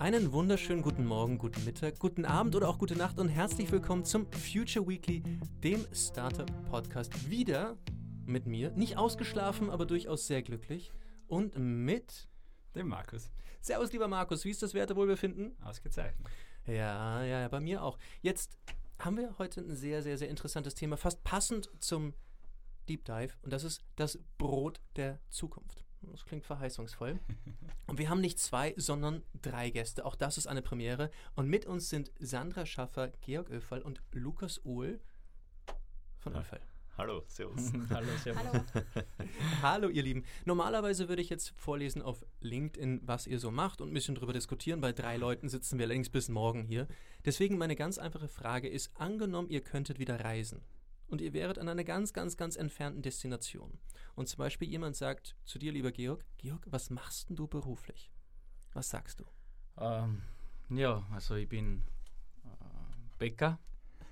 Einen wunderschönen guten Morgen, guten Mittag, guten Abend oder auch gute Nacht und herzlich willkommen zum Future Weekly, dem Startup Podcast. Wieder mit mir, nicht ausgeschlafen, aber durchaus sehr glücklich und mit dem Markus. Servus, lieber Markus, wie ist das Wertewohlbefinden? Ausgezeichnet. Ja, ja, bei mir auch. Jetzt haben wir heute ein sehr, sehr, sehr interessantes Thema, fast passend zum Deep Dive und das ist das Brot der Zukunft. Das klingt verheißungsvoll. Und wir haben nicht zwei, sondern drei Gäste. Auch das ist eine Premiere. Und mit uns sind Sandra Schaffer, Georg Öfall und Lukas Ohl von ja. Öfall. Hallo, Servus. Hallo, Servus. Hallo. Hallo, ihr Lieben. Normalerweise würde ich jetzt vorlesen auf LinkedIn, was ihr so macht und ein bisschen drüber diskutieren. Bei drei Leuten sitzen wir allerdings bis morgen hier. Deswegen meine ganz einfache Frage ist: Angenommen, ihr könntet wieder reisen und ihr wäret an einer ganz, ganz, ganz entfernten Destination. Und zum Beispiel jemand sagt zu dir, lieber Georg, Georg, was machst denn du beruflich? Was sagst du? Ähm, ja, also ich bin äh, Bäcker.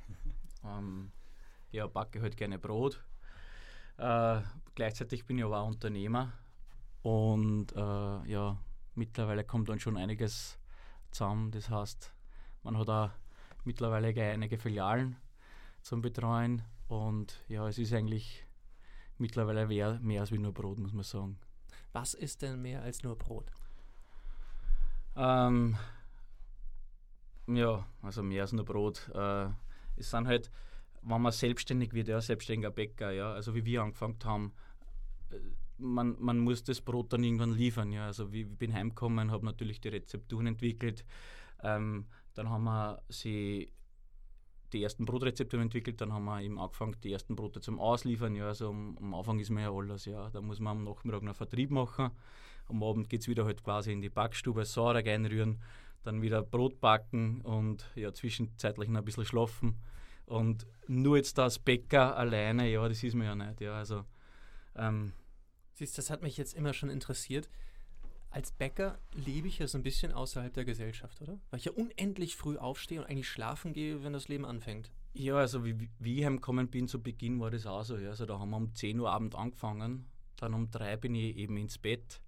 ähm, ja, backe halt gerne Brot. Äh, gleichzeitig bin ich aber auch Unternehmer. Und äh, ja, mittlerweile kommt dann schon einiges zusammen. Das heißt, man hat auch mittlerweile einige Filialen zum Betreuen. Und ja, es ist eigentlich mittlerweile mehr, mehr als nur Brot, muss man sagen. Was ist denn mehr als nur Brot? Ähm, ja, also mehr als nur Brot. Äh, es sind halt, wenn man selbstständig wird, ja, selbstständiger Bäcker, ja, also wie wir angefangen haben, äh, man, man muss das Brot dann irgendwann liefern. Ja. Also wie, ich bin heimgekommen, habe natürlich die Rezepturen entwickelt. Ähm, dann haben wir sie die ersten Brotrezepte entwickelt, dann haben wir eben angefangen, die ersten Brote zum Ausliefern. Ja, also am, am Anfang ist mir ja alles, ja. Da muss man am Nachmittag noch Vertrieb machen. Am Abend geht es wieder halt quasi in die Backstube, Sauerteig einrühren, dann wieder Brot backen und ja, zwischenzeitlich noch ein bisschen schlafen. Und nur jetzt das Bäcker alleine, ja, das ist mir ja nicht. Ja, also, ähm, Siehst, das hat mich jetzt immer schon interessiert als Bäcker lebe ich ja so ein bisschen außerhalb der Gesellschaft, oder? Weil ich ja unendlich früh aufstehe und eigentlich schlafen gehe, wenn das Leben anfängt. Ja, also wie, wie ich heimgekommen bin zu Beginn, war das auch so. Ja. Also da haben wir um 10 Uhr Abend angefangen, dann um 3 bin ich eben ins Bett,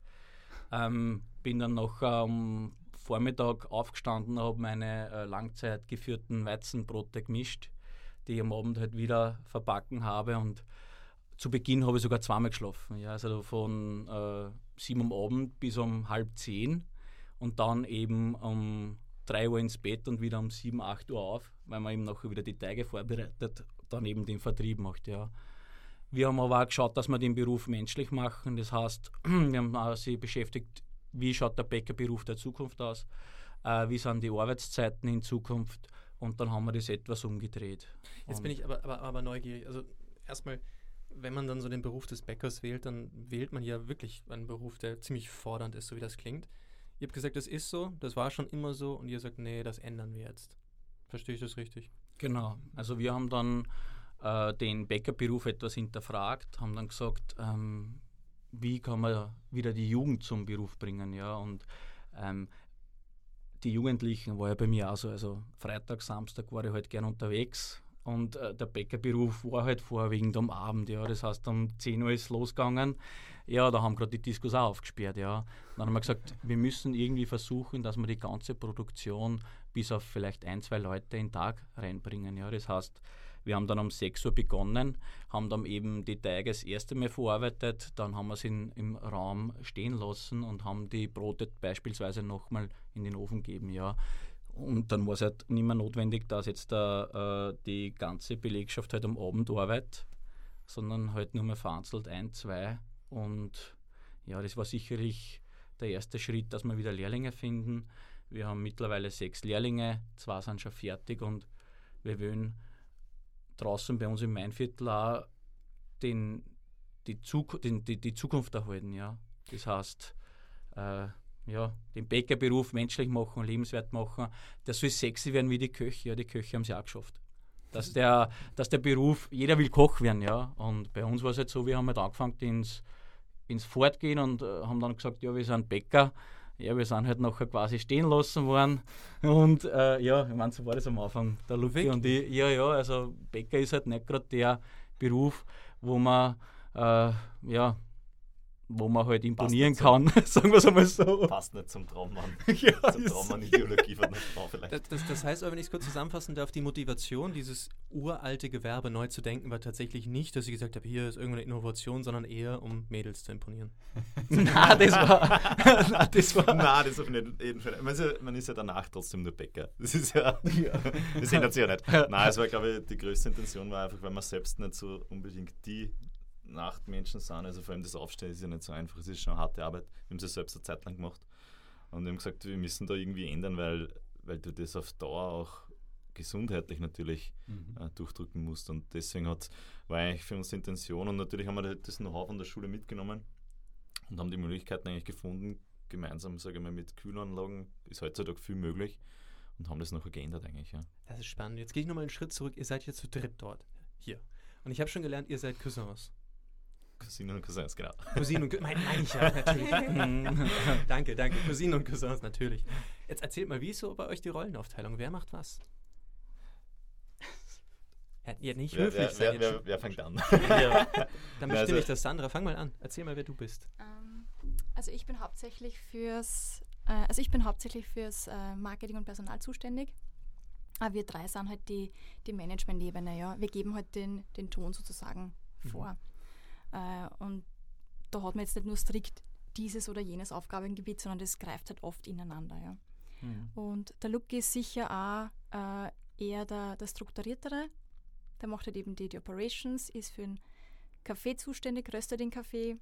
ähm, bin dann noch am Vormittag aufgestanden, habe meine äh, langzeit geführten Weizenbrote gemischt, die ich am Abend halt wieder verbacken habe und zu Beginn habe ich sogar zweimal geschlafen. Ja. Also von äh, sieben am Abend bis um halb zehn und dann eben um drei Uhr ins Bett und wieder um sieben, acht Uhr auf, weil man eben nachher wieder die Teige vorbereitet, dann eben den Vertrieb macht. Ja. Wir haben aber auch geschaut, dass wir den Beruf menschlich machen. Das heißt, wir haben sich beschäftigt, wie schaut der Bäckerberuf der Zukunft aus, äh, wie sind die Arbeitszeiten in Zukunft und dann haben wir das etwas umgedreht. Jetzt bin ich aber, aber, aber neugierig. Also erstmal, wenn man dann so den Beruf des Bäckers wählt, dann wählt man ja wirklich einen Beruf, der ziemlich fordernd ist, so wie das klingt. Ihr habt gesagt, das ist so, das war schon immer so und ihr sagt, nee, das ändern wir jetzt. Verstehe ich das richtig? Genau. Also wir haben dann äh, den Bäckerberuf etwas hinterfragt, haben dann gesagt, ähm, wie kann man wieder die Jugend zum Beruf bringen, ja, und ähm, die Jugendlichen war ja bei mir auch so, also Freitag, Samstag war ich halt gern unterwegs, und äh, der Bäckerberuf war halt vorwiegend am Abend, ja. Das heißt, um 10 Uhr ist es losgegangen. Ja, da haben gerade die Diskos auch aufgesperrt, ja. Dann haben wir gesagt, wir müssen irgendwie versuchen, dass wir die ganze Produktion bis auf vielleicht ein, zwei Leute den Tag reinbringen, ja. Das heißt, wir haben dann um 6 Uhr begonnen, haben dann eben die Teige das erste Mal verarbeitet, dann haben wir sie im Raum stehen lassen und haben die Brote beispielsweise nochmal in den Ofen gegeben, ja. Und dann war es halt nicht mehr notwendig, dass jetzt da, äh, die ganze Belegschaft halt am Abend arbeitet, sondern halt nur mehr vereinzelt ein, zwei. Und ja, das war sicherlich der erste Schritt, dass wir wieder Lehrlinge finden. Wir haben mittlerweile sechs Lehrlinge, zwei sind schon fertig und wir wollen draußen bei uns im Mainviertel auch den, die, Zuk den, die, die Zukunft erhalten. Ja. Das heißt, äh, ja, den Bäckerberuf menschlich machen, lebenswert machen. Der soll sexy werden wie die Köche. Ja, die Köche haben es ja auch geschafft. Dass der, dass der Beruf, jeder will Koch werden, ja. Und bei uns war es halt so, wir haben halt angefangen ins, ins Fortgehen und äh, haben dann gesagt, ja, wir sind Bäcker. Ja, wir sind halt nachher quasi stehen lassen worden. Und äh, ja, ich meine, so war das am Anfang. Der Lucky und ich, ja, ja, also Bäcker ist halt nicht gerade der Beruf, wo man äh, ja, wo man halt imponieren kann, sagen wir es einmal so. Passt nicht zum Traummann. Ja, Zum Traummann-Ideologie von der Frau vielleicht. Das, das, das heißt aber, wenn ich es kurz zusammenfassen darf, die Motivation, dieses uralte Gewerbe neu zu denken, war tatsächlich nicht, dass ich gesagt habe, hier ist irgendeine Innovation, sondern eher, um Mädels zu imponieren. Nein, das war. Nein, das war. Nein, das auf jeden Fall. Man ist, ja, man ist ja danach trotzdem nur Bäcker. Das ist ja. Das ändert sich ja nicht. Nein, es war, glaube ich, die größte Intention war einfach, weil man selbst nicht so unbedingt die Nachtmenschen sind. Also vor allem das Aufstehen ist ja nicht so einfach. Es ist schon harte Arbeit. Wir haben es ja selbst eine Zeit lang gemacht. Und wir haben gesagt, wir müssen da irgendwie ändern, weil, weil du das auf Dauer auch gesundheitlich natürlich Mhm. äh, durchdrücken musst. Und deswegen hat, war eigentlich für uns die Intention. Und natürlich haben wir das Know-how von der Schule mitgenommen und haben die Möglichkeiten eigentlich gefunden, gemeinsam, sage ich mal, mit Kühlanlagen ist heutzutage viel möglich und haben das nachher geändert eigentlich. Ja. Das ist spannend. Jetzt gehe ich nochmal einen Schritt zurück. Ihr seid jetzt zu dritt dort. Hier. Und ich habe schon gelernt, ihr seid Cousins. Cousinen und Cousins, genau. Cousinen und Cousins. Meine mein ich ja, natürlich. danke, danke. Cousinen und Cousins, natürlich. Jetzt erzählt mal, wie ist so bei euch die Rollenaufteilung? Wer macht was? Ja, ja nicht Wer, höflich wer, sein. wer, wer, wer fängt an? Ja. Dann bestimme Also- ich das. Sandra, fang mal an. Erzähl mal, wer du bist. Ähm, also ich bin hauptsächlich fürs, äh, also ich bin hauptsächlich fürs äh, Marketing und Personal zuständig. Aber wir drei sind halt die, die Management-Ebene, ja. Wir geben halt den, den Ton sozusagen vor. Äh, und da hat man jetzt nicht nur strikt dieses oder jenes Aufgabengebiet, sondern das greift halt oft ineinander, ja. Mhm. Und der Luke ist sicher auch äh, eher der, der strukturiertere. Der macht halt eben die, die Operations, ist für den Kaffee zuständig, röstet den Kaffee.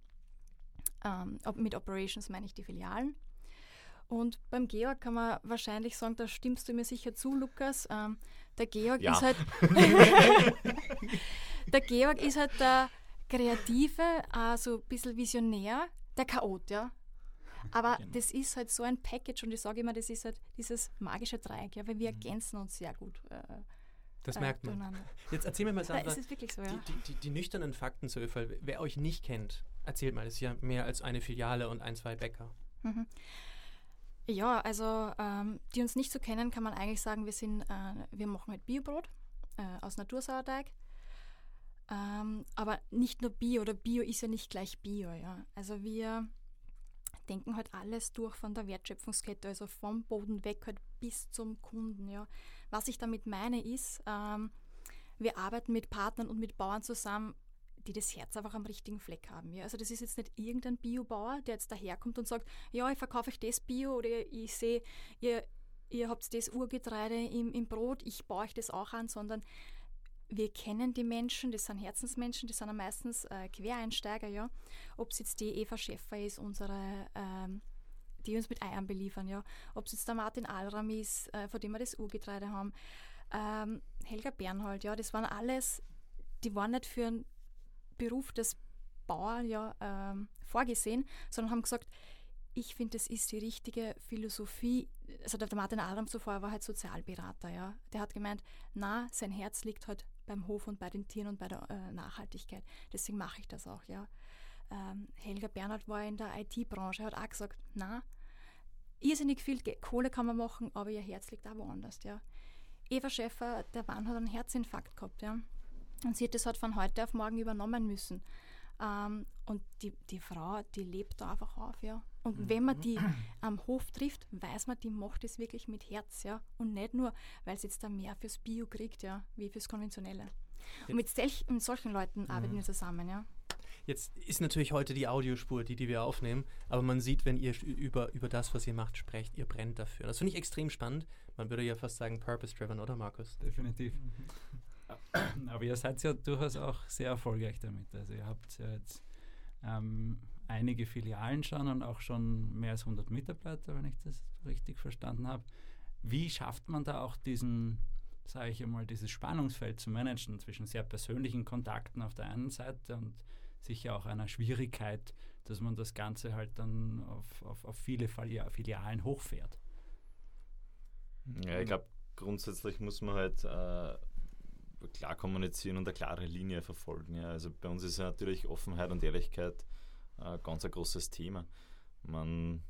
Ähm, mit Operations meine ich die Filialen. Und beim Georg kann man wahrscheinlich sagen, da stimmst du mir sicher zu, Lukas. Ähm, der Georg Ja. ist halt. der Georg ist halt der Kreative, auch so ein bisschen visionär, der Chaot, ja. Aber Genau. das ist halt so ein Package und ich sage immer, das ist halt dieses magische Dreieck, ja, weil wir Mhm. ergänzen uns sehr gut. Äh, Das äh, merkt man. Jetzt erzähl mir mal, Sandra, ist wirklich so, ja. die, die, die, die nüchternen Fakten zu Öfall. Wer euch nicht kennt, erzählt mal. Das ist ja mehr als eine Filiale und ein, zwei Bäcker. Mhm. Ja, also ähm, die uns nicht so kennen, kann man eigentlich sagen, wir sind, äh, wir machen halt Biobrot äh, aus Natursauerteig. Ähm, aber nicht nur Bio oder Bio ist ja nicht gleich Bio, ja. Also wir denken halt alles durch von der Wertschöpfungskette, also vom Boden weg halt bis zum Kunden, ja. Was ich damit meine ist, ähm, wir arbeiten mit Partnern und mit Bauern zusammen, die das Herz einfach am richtigen Fleck haben. Ja? Also das ist jetzt nicht irgendein Biobauer, der jetzt daherkommt und sagt, ja, ich verkaufe euch das Bio oder ich sehe, ihr, ihr habt das Urgetreide im, im Brot, ich baue euch das auch an, sondern wir kennen die Menschen, das sind Herzensmenschen, das sind ja meistens äh, Quereinsteiger, ja. Ob es jetzt die Eva Schäffer ist, unsere, ähm, die uns mit Eiern beliefern, ja. Ob es jetzt der Martin Alram ist, äh, von dem wir das Urgetreide haben. Ähm, Helga Bernhold, ja, das waren alles, die waren nicht für einen Beruf des Bauern ja, ähm, vorgesehen, sondern haben gesagt, ich finde, das ist die richtige Philosophie. Also der Martin Aram zuvor war halt Sozialberater, ja. Der hat gemeint, na, sein Herz liegt halt beim Hof und bei den Tieren und bei der äh, Nachhaltigkeit. Deswegen mache ich das auch, ja. Ähm, Helga Bernhard war in der IT-Branche, hat auch gesagt, na, irrsinnig viel Kohle kann man machen, aber ihr Herz liegt auch woanders, ja. Eva Schäffer, der Mann hat einen Herzinfarkt gehabt, ja. Und sie hat das halt von heute auf morgen übernommen müssen. Ähm, und die, die Frau, die lebt da einfach auf, ja. Und wenn man die am Hof trifft, weiß man, die macht es wirklich mit Herz, ja. Und nicht nur, weil sie jetzt da mehr fürs Bio kriegt, ja, wie fürs Konventionelle. Und mit, solch, mit solchen Leuten arbeiten wir zusammen, ja. Jetzt ist natürlich heute die Audiospur, die, die wir aufnehmen, aber man sieht, wenn ihr über, über das, was ihr macht, sprecht, ihr brennt dafür. Das finde ich extrem spannend. Man würde ja fast sagen purpose-driven, oder Markus? Definitiv. Aber ihr seid ja durchaus auch sehr erfolgreich damit. Also ihr habt ja jetzt ähm, einige Filialen schon und auch schon mehr als 100 Mitarbeiter, wenn ich das richtig verstanden habe. Wie schafft man da auch diesen, sage ich einmal, dieses Spannungsfeld zu managen zwischen sehr persönlichen Kontakten auf der einen Seite und sicher auch einer Schwierigkeit, dass man das Ganze halt dann auf, auf, auf viele Filia- Filialen hochfährt? Ja, ich glaube, grundsätzlich muss man halt äh, klar kommunizieren und eine klare Linie verfolgen. Ja. Also bei uns ist ja natürlich Offenheit und Ehrlichkeit äh, ganz ein großes Thema. Man,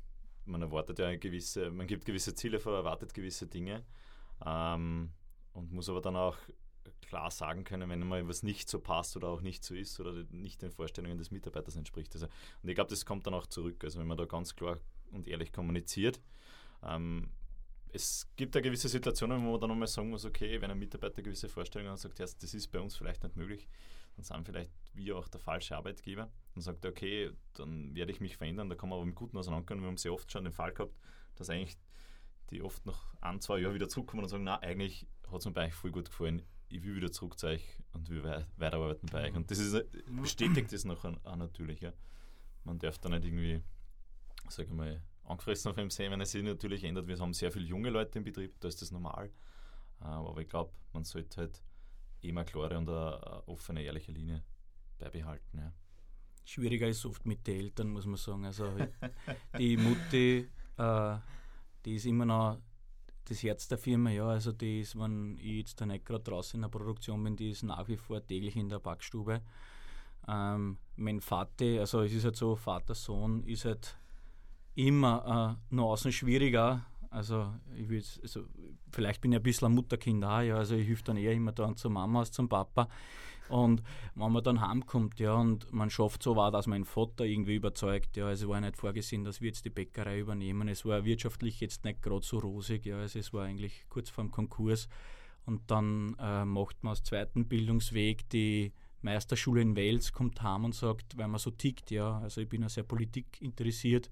man erwartet ja gewisse, man gibt gewisse Ziele vor, erwartet gewisse Dinge ähm, und muss aber dann auch klar sagen können, wenn mal was nicht so passt oder auch nicht so ist oder nicht den Vorstellungen des Mitarbeiters entspricht. Also, und ich glaube, das kommt dann auch zurück. Also wenn man da ganz klar und ehrlich kommuniziert. Ähm, es gibt da gewisse Situationen, wo man dann nochmal sagen muss, okay, wenn ein Mitarbeiter gewisse Vorstellungen hat und sagt, das ist bei uns vielleicht nicht möglich, dann sind vielleicht wir auch der falsche Arbeitgeber. Dann sagt okay, dann werde ich mich verändern, da kann man aber im Guten auseinanderkommen. Wir haben sehr oft schon den Fall gehabt, dass eigentlich die oft nach ein, zwei Jahren wieder zurückkommen und sagen, na, eigentlich hat es mir bei euch voll gut gefallen, ich will wieder zurück zu euch und will weiterarbeiten bei euch. Und das ist, bestätigt das noch natürlich. Ja. Man darf da nicht irgendwie, sage ich mal, angefressen auf dem sehen, wenn es sich natürlich ändert. Wir haben sehr viele junge Leute im Betrieb, da ist das normal. Äh, aber ich glaube, man sollte halt immer klare und eine, offene, ehrliche Linie beibehalten. Ja. Schwieriger ist oft mit den Eltern, muss man sagen. Also die Mutti, äh, die ist immer noch das Herz der Firma, ja. Also die ist, wenn ich jetzt da nicht gerade draußen in der Produktion bin, die ist nach wie vor täglich in der Backstube. Ähm, mein Vater, also es ist halt so, Vater, Sohn ist halt immer äh, noch außen schwieriger. Also ich will also vielleicht bin ich ein bisschen ein Mutterkind auch, ja. Also ich helfe dann eher immer dann zur Mama als zum Papa. Und wenn man dann heimkommt, ja, und man schafft so war, dass mein Vater irgendwie überzeugt, ja, also es war nicht vorgesehen, dass wir jetzt die Bäckerei übernehmen. Es war wirtschaftlich jetzt nicht gerade so rosig, ja, also es war eigentlich kurz vorm Konkurs. Und dann äh, macht man als zweiten Bildungsweg die Meisterschule in Wales, kommt heim und sagt, weil man so tickt, ja, also ich bin ja sehr Politik interessiert,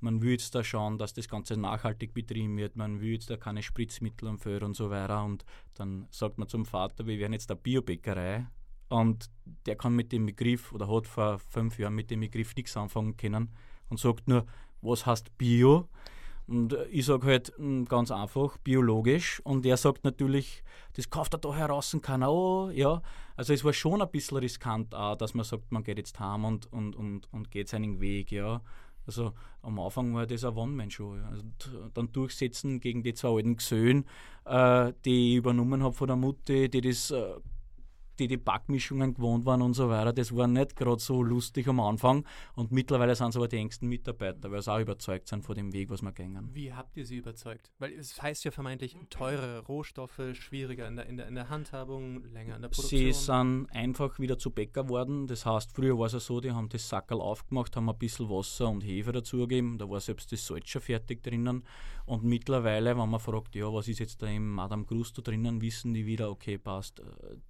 man will jetzt da schauen, dass das Ganze nachhaltig betrieben wird, man will jetzt da keine Spritzmittel am Föhr und so weiter. Und dann sagt man zum Vater, wir werden jetzt eine Biobäckerei und der kann mit dem Begriff oder hat vor fünf Jahren mit dem Begriff nichts anfangen können und sagt nur, was heißt Bio? Und ich sage halt hm, ganz einfach, biologisch. Und er sagt natürlich, das kauft er da heraus kann auch, ja. Also es war schon ein bisschen riskant auch, dass man sagt, man geht jetzt heim und, und, und, und geht seinen Weg, ja. Also am Anfang war das eine One-Man-Show. Also, dann durchsetzen gegen die zwei alten Gesöhn, äh, die ich übernommen habe von der Mutti, die das äh, die die Backmischungen gewohnt waren und so weiter. Das war nicht gerade so lustig am Anfang. Und mittlerweile sind sie aber die engsten Mitarbeiter, weil sie auch überzeugt sind von dem Weg, was wir gehen. Wie habt ihr sie überzeugt? Weil es heißt ja vermeintlich teurere Rohstoffe, schwieriger in der, in der, in der Handhabung, länger in der Produktion. Sie sind einfach wieder zu Bäcker geworden. Das heißt, früher war es ja so, die haben das Sackerl aufgemacht, haben ein bisschen Wasser und Hefe dazugegeben. Da war selbst das Salz schon fertig drinnen. Und mittlerweile, wenn man fragt, ja, was ist jetzt da im Madame Crusto drinnen, wissen die wieder, okay, passt,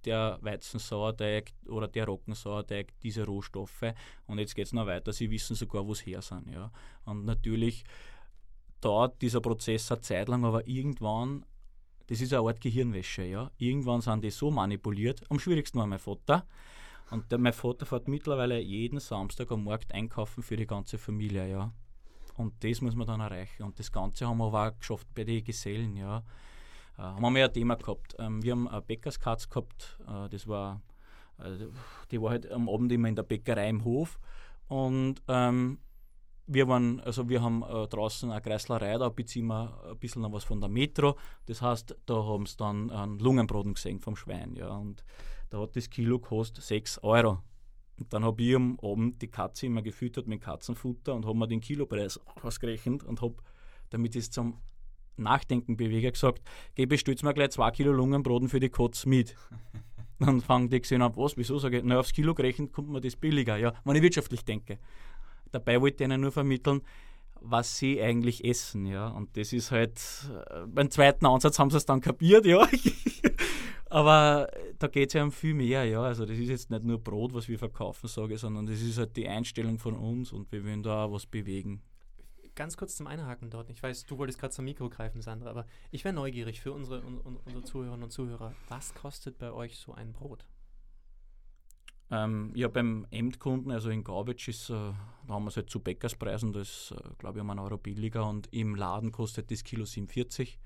der Weizensauerteig oder der Roggensauerteig, diese Rohstoffe. Und jetzt geht es noch weiter, sie wissen sogar, wo es her sind. Ja. Und natürlich dauert dieser Prozess eine Zeit lang, aber irgendwann, das ist eine Art Gehirnwäsche, ja. Irgendwann sind die so manipuliert. Am schwierigsten war mein Vater. Und der, mein Vater fährt mittlerweile jeden Samstag am Markt einkaufen für die ganze Familie, ja. Und das muss man dann erreichen. Und das Ganze haben wir aber auch geschafft bei den Gesellen. Ja. Äh, haben wir ein Thema gehabt. Ähm, wir haben eine Bäckerskatz gehabt. Äh, das war, äh, die war halt am Abend immer in der Bäckerei im Hof. Und ähm, wir waren, also wir haben äh, draußen eine Kreislerei, da beziehen wir ein bisschen noch was von der Metro. Das heißt, da haben sie dann einen Lungenbraten gesehen vom Schwein. Ja. Und da hat das Kilo gekostet 6 Euro. Und dann habe ich am Abend die Katze immer gefüttert mit Katzenfutter und habe mir den Kilopreis ausgerechnet und habe, damit ich es zum Nachdenken bewege, gesagt, geh bestellst mir gleich zwei Kilo Lungenbraten für die Katze mit. dann fangen die gesehen an, was, wieso sage ich, na aufs Kilo gerechnet kommt mir das billiger, ja, wenn ich wirtschaftlich denke. Dabei wollte ich ihnen nur vermitteln, was sie eigentlich essen, ja. Und das ist halt, äh, beim zweiten Ansatz haben sie es dann kapiert, ja. Aber da geht es ja um viel mehr, ja. Also das ist jetzt nicht nur Brot, was wir verkaufen, sage ich, sondern das ist halt die Einstellung von uns und wir wollen da auch was bewegen. Ganz kurz zum Einhaken dort. Ich weiß, du wolltest gerade zum Mikro greifen, Sandra, aber ich wäre neugierig für unsere, un, unsere Zuhörerinnen und Zuhörer. Was kostet bei euch so ein Brot? Ähm, ja, beim Endkunden, also in Gaubitsch, ist, äh, da haben wir es halt zu Bäckerspreisen, das ist, äh, glaube ich, um einen Euro billiger und im Laden kostet das Kilo 47.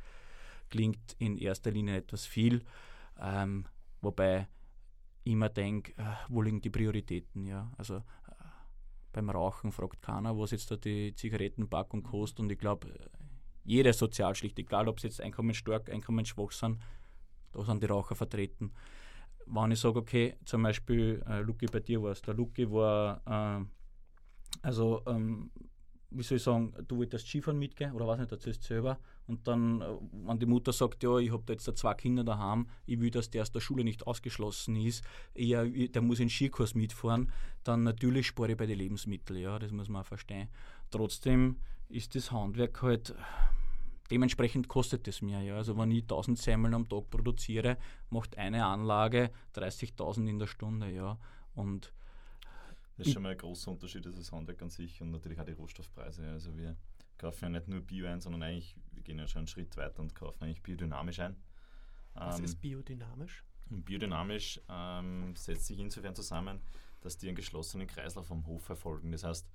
Klingt in erster Linie etwas viel. Ähm, wobei ich immer denke, äh, wo liegen die Prioritäten? Ja? Also äh, beim Rauchen fragt keiner, was jetzt da die Zigarettenpackung kostet. Und ich glaube, äh, jede Sozialschicht, egal ob sie jetzt einkommensstark, einkommensschwach sind, da sind die Raucher vertreten. Wenn ich sage, okay, zum Beispiel, äh, Luki, bei dir war es, der Luki war, äh, also ähm, wie soll ich sagen, du wolltest Skifahren mitgehen oder was nicht, erzählst selber. Und dann, äh, wenn die Mutter sagt, ja, ich habe da jetzt zwei Kinder daheim, ich will, dass der aus der Schule nicht ausgeschlossen ist, eher, der muss in den Skikurs mitfahren, dann natürlich spare ich bei den Lebensmitteln, ja, das muss man auch verstehen. Trotzdem ist das Handwerk halt, dementsprechend kostet es mir, ja. Also wenn ich 1000 Semmeln am Tag produziere, macht eine Anlage 30.000 in der Stunde, ja. Und das ist schon mal ein großer Unterschied, das ist Handwerk an sich und natürlich auch die Rohstoffpreise. Also wir kaufen ja nicht nur Bio ein, sondern eigentlich, wir gehen ja schon einen Schritt weiter und kaufen eigentlich biodynamisch ein. Was ähm, ist biodynamisch? Biodynamisch ähm, setzt sich insofern zusammen, dass die einen geschlossenen Kreislauf am Hof verfolgen. Das heißt,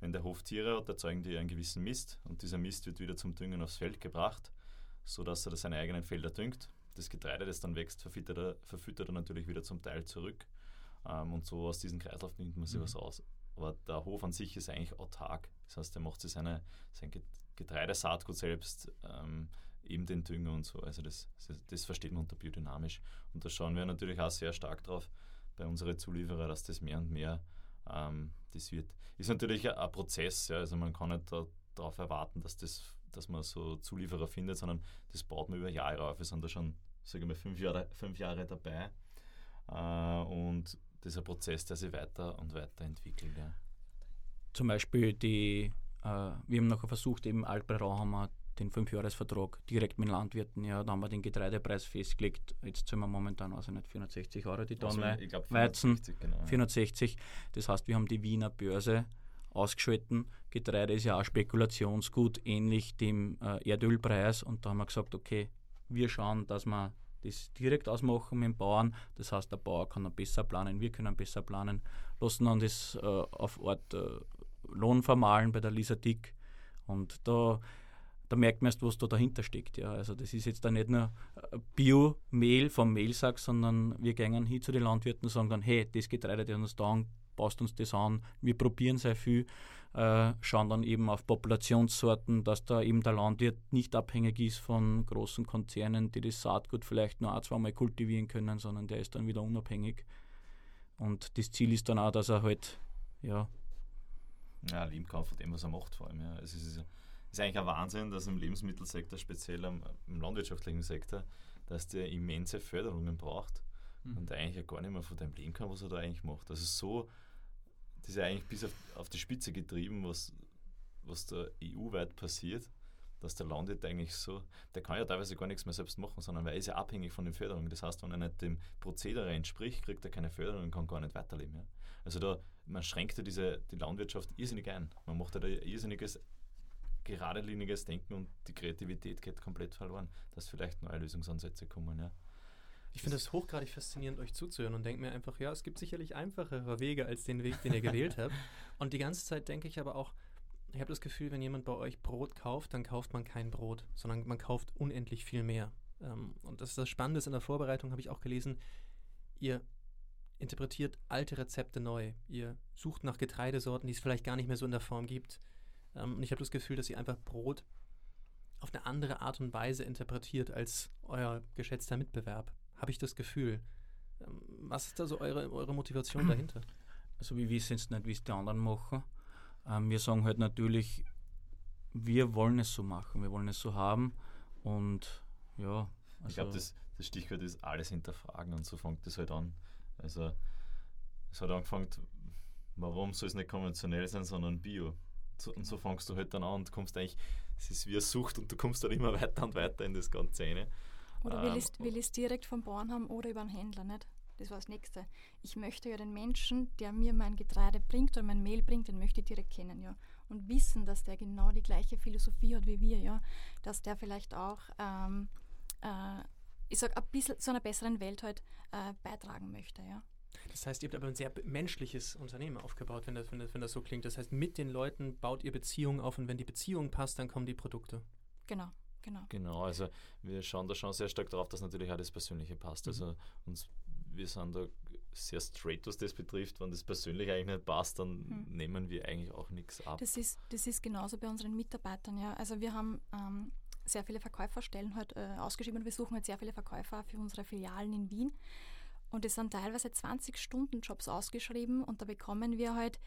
wenn der Hof Tiere hat, erzeugen die einen gewissen Mist und dieser Mist wird wieder zum Düngen aufs Feld gebracht, sodass er seine eigenen Felder düngt. Das Getreide, das dann wächst, verfüttert er, verfüttert er natürlich wieder zum Teil zurück ähm, und so aus diesem Kreislauf nimmt man sich mhm. was aus. Aber der Hof an sich ist eigentlich autark. Das heißt, er macht sich seine, sein Getreidesaatgut selbst, ähm, eben den Dünger und so. Also das, das versteht man unter biodynamisch. Und da schauen wir natürlich auch sehr stark drauf bei unseren Zulieferern, dass das mehr und mehr ähm, das wird. Ist natürlich ein, ein Prozess, ja, also man kann nicht da, darauf erwarten, dass, das, dass man so Zulieferer findet, sondern das baut man über Jahre auf. Wir sind da schon, sage ich mal, fünf Jahre, fünf Jahre dabei. Äh, und dieser Prozess, der sich weiter und weiter entwickelt. Ja. Zum Beispiel die, äh, wir haben noch versucht, eben haben wir den Fünfjahresvertrag direkt mit den Landwirten, ja, da haben wir den Getreidepreis festgelegt. Jetzt zahlen wir momentan also nicht 460 Euro die Tonne also, glaub, 460, Weizen, genau, 460. Das heißt, wir haben die Wiener Börse ausgeschalten. Getreide ist ja auch Spekulationsgut, ähnlich dem äh, Erdölpreis. Und da haben wir gesagt, okay, wir schauen, dass wir das direkt ausmachen mit dem Bauern. Das heißt, der Bauer kann dann besser planen, wir können besser planen, lassen dann das äh, auf Ort äh, Lohn vermahlen bei der Lisa Dick. Und da, da merkt man erst, was da dahinter steckt. Ja. Also das ist jetzt da nicht nur äh, Bio-Mehl vom Mehlsack, sondern wir gehen hin zu den Landwirten und sagen dann, hey, das Getreide, das uns da passt uns das an, wir probieren sehr viel äh, schauen dann eben auf Populationssorten, dass da eben der Landwirt nicht abhängig ist von großen Konzernen, die das Saatgut vielleicht nur ein, zweimal kultivieren können, sondern der ist dann wieder unabhängig. Und das Ziel ist dann auch, dass er halt, ja. Ja, leben kann von dem, was er macht, vor allem. Ja. Es ist, ist eigentlich ein Wahnsinn, dass im Lebensmittelsektor, speziell am, im landwirtschaftlichen Sektor, dass der immense Förderungen braucht mhm. und eigentlich gar nicht mehr von dem leben kann, was er da eigentlich macht. Das ist so das ist ja eigentlich bis auf, auf die Spitze getrieben, was, was da EU-weit passiert, dass der Landwirt eigentlich so, der kann ja teilweise gar nichts mehr selbst machen, sondern er ist ja abhängig von den Förderungen. Das heißt, wenn er nicht dem Prozedere entspricht, kriegt er keine Förderung und kann gar nicht weiterleben. Ja. Also da, man schränkt ja diese, die Landwirtschaft irrsinnig ein. Man macht ja da irrsinniges geradliniges Denken und die Kreativität geht komplett verloren, dass vielleicht neue Lösungsansätze kommen. Ja. Ich finde es hochgradig faszinierend, euch zuzuhören und denke mir einfach, ja, es gibt sicherlich einfachere Wege als den Weg, den ihr gewählt habt. Und die ganze Zeit denke ich aber auch, ich habe das Gefühl, wenn jemand bei euch Brot kauft, dann kauft man kein Brot, sondern man kauft unendlich viel mehr. Ähm, und das ist das Spannende in der Vorbereitung, habe ich auch gelesen, ihr interpretiert alte Rezepte neu. Ihr sucht nach Getreidesorten, die es vielleicht gar nicht mehr so in der Form gibt. Ähm, und ich habe das Gefühl, dass ihr einfach Brot auf eine andere Art und Weise interpretiert als euer geschätzter Mitbewerb habe ich das Gefühl. Ähm, was ist da so eure, eure Motivation dahinter? Also wir wissen jetzt nicht, wie es die anderen machen. Ähm, wir sagen halt natürlich, wir wollen es so machen, wir wollen es so haben und ja. Also ich glaube, das, das Stichwort ist alles hinterfragen und so fängt das halt an. Also es hat angefangen, warum soll es nicht konventionell sein, sondern Bio. So, und so fängst du halt dann an und kommst eigentlich, es ist wie eine Sucht und du kommst dann immer weiter und weiter in das Ganze rein. Oder will, ähm, ich, will ich es direkt vom Bauern haben oder über einen Händler, nicht? Das war das Nächste. Ich möchte ja den Menschen, der mir mein Getreide bringt oder mein Mehl bringt, den möchte ich direkt kennen, ja. Und wissen, dass der genau die gleiche Philosophie hat wie wir, ja. Dass der vielleicht auch, ähm, äh, ich sag, ein bisschen zu einer besseren Welt halt äh, beitragen möchte, ja. Das heißt, ihr habt aber ein sehr menschliches Unternehmen aufgebaut, wenn das, wenn, das, wenn das so klingt. Das heißt, mit den Leuten baut ihr Beziehungen auf und wenn die Beziehung passt, dann kommen die Produkte. Genau. Genau. Genau, also wir schauen da schon sehr stark darauf, dass natürlich auch das Persönliche passt. Mhm. Also uns, wir sind da sehr straight, was das betrifft. Wenn das persönlich eigentlich nicht passt, dann mhm. nehmen wir eigentlich auch nichts ab. Das ist, das ist genauso bei unseren Mitarbeitern, ja. Also wir haben ähm, sehr viele Verkäuferstellen halt, äh, ausgeschrieben und wir suchen halt sehr viele Verkäufer für unsere Filialen in Wien. Und es sind teilweise 20 Stunden Jobs ausgeschrieben und da bekommen wir halt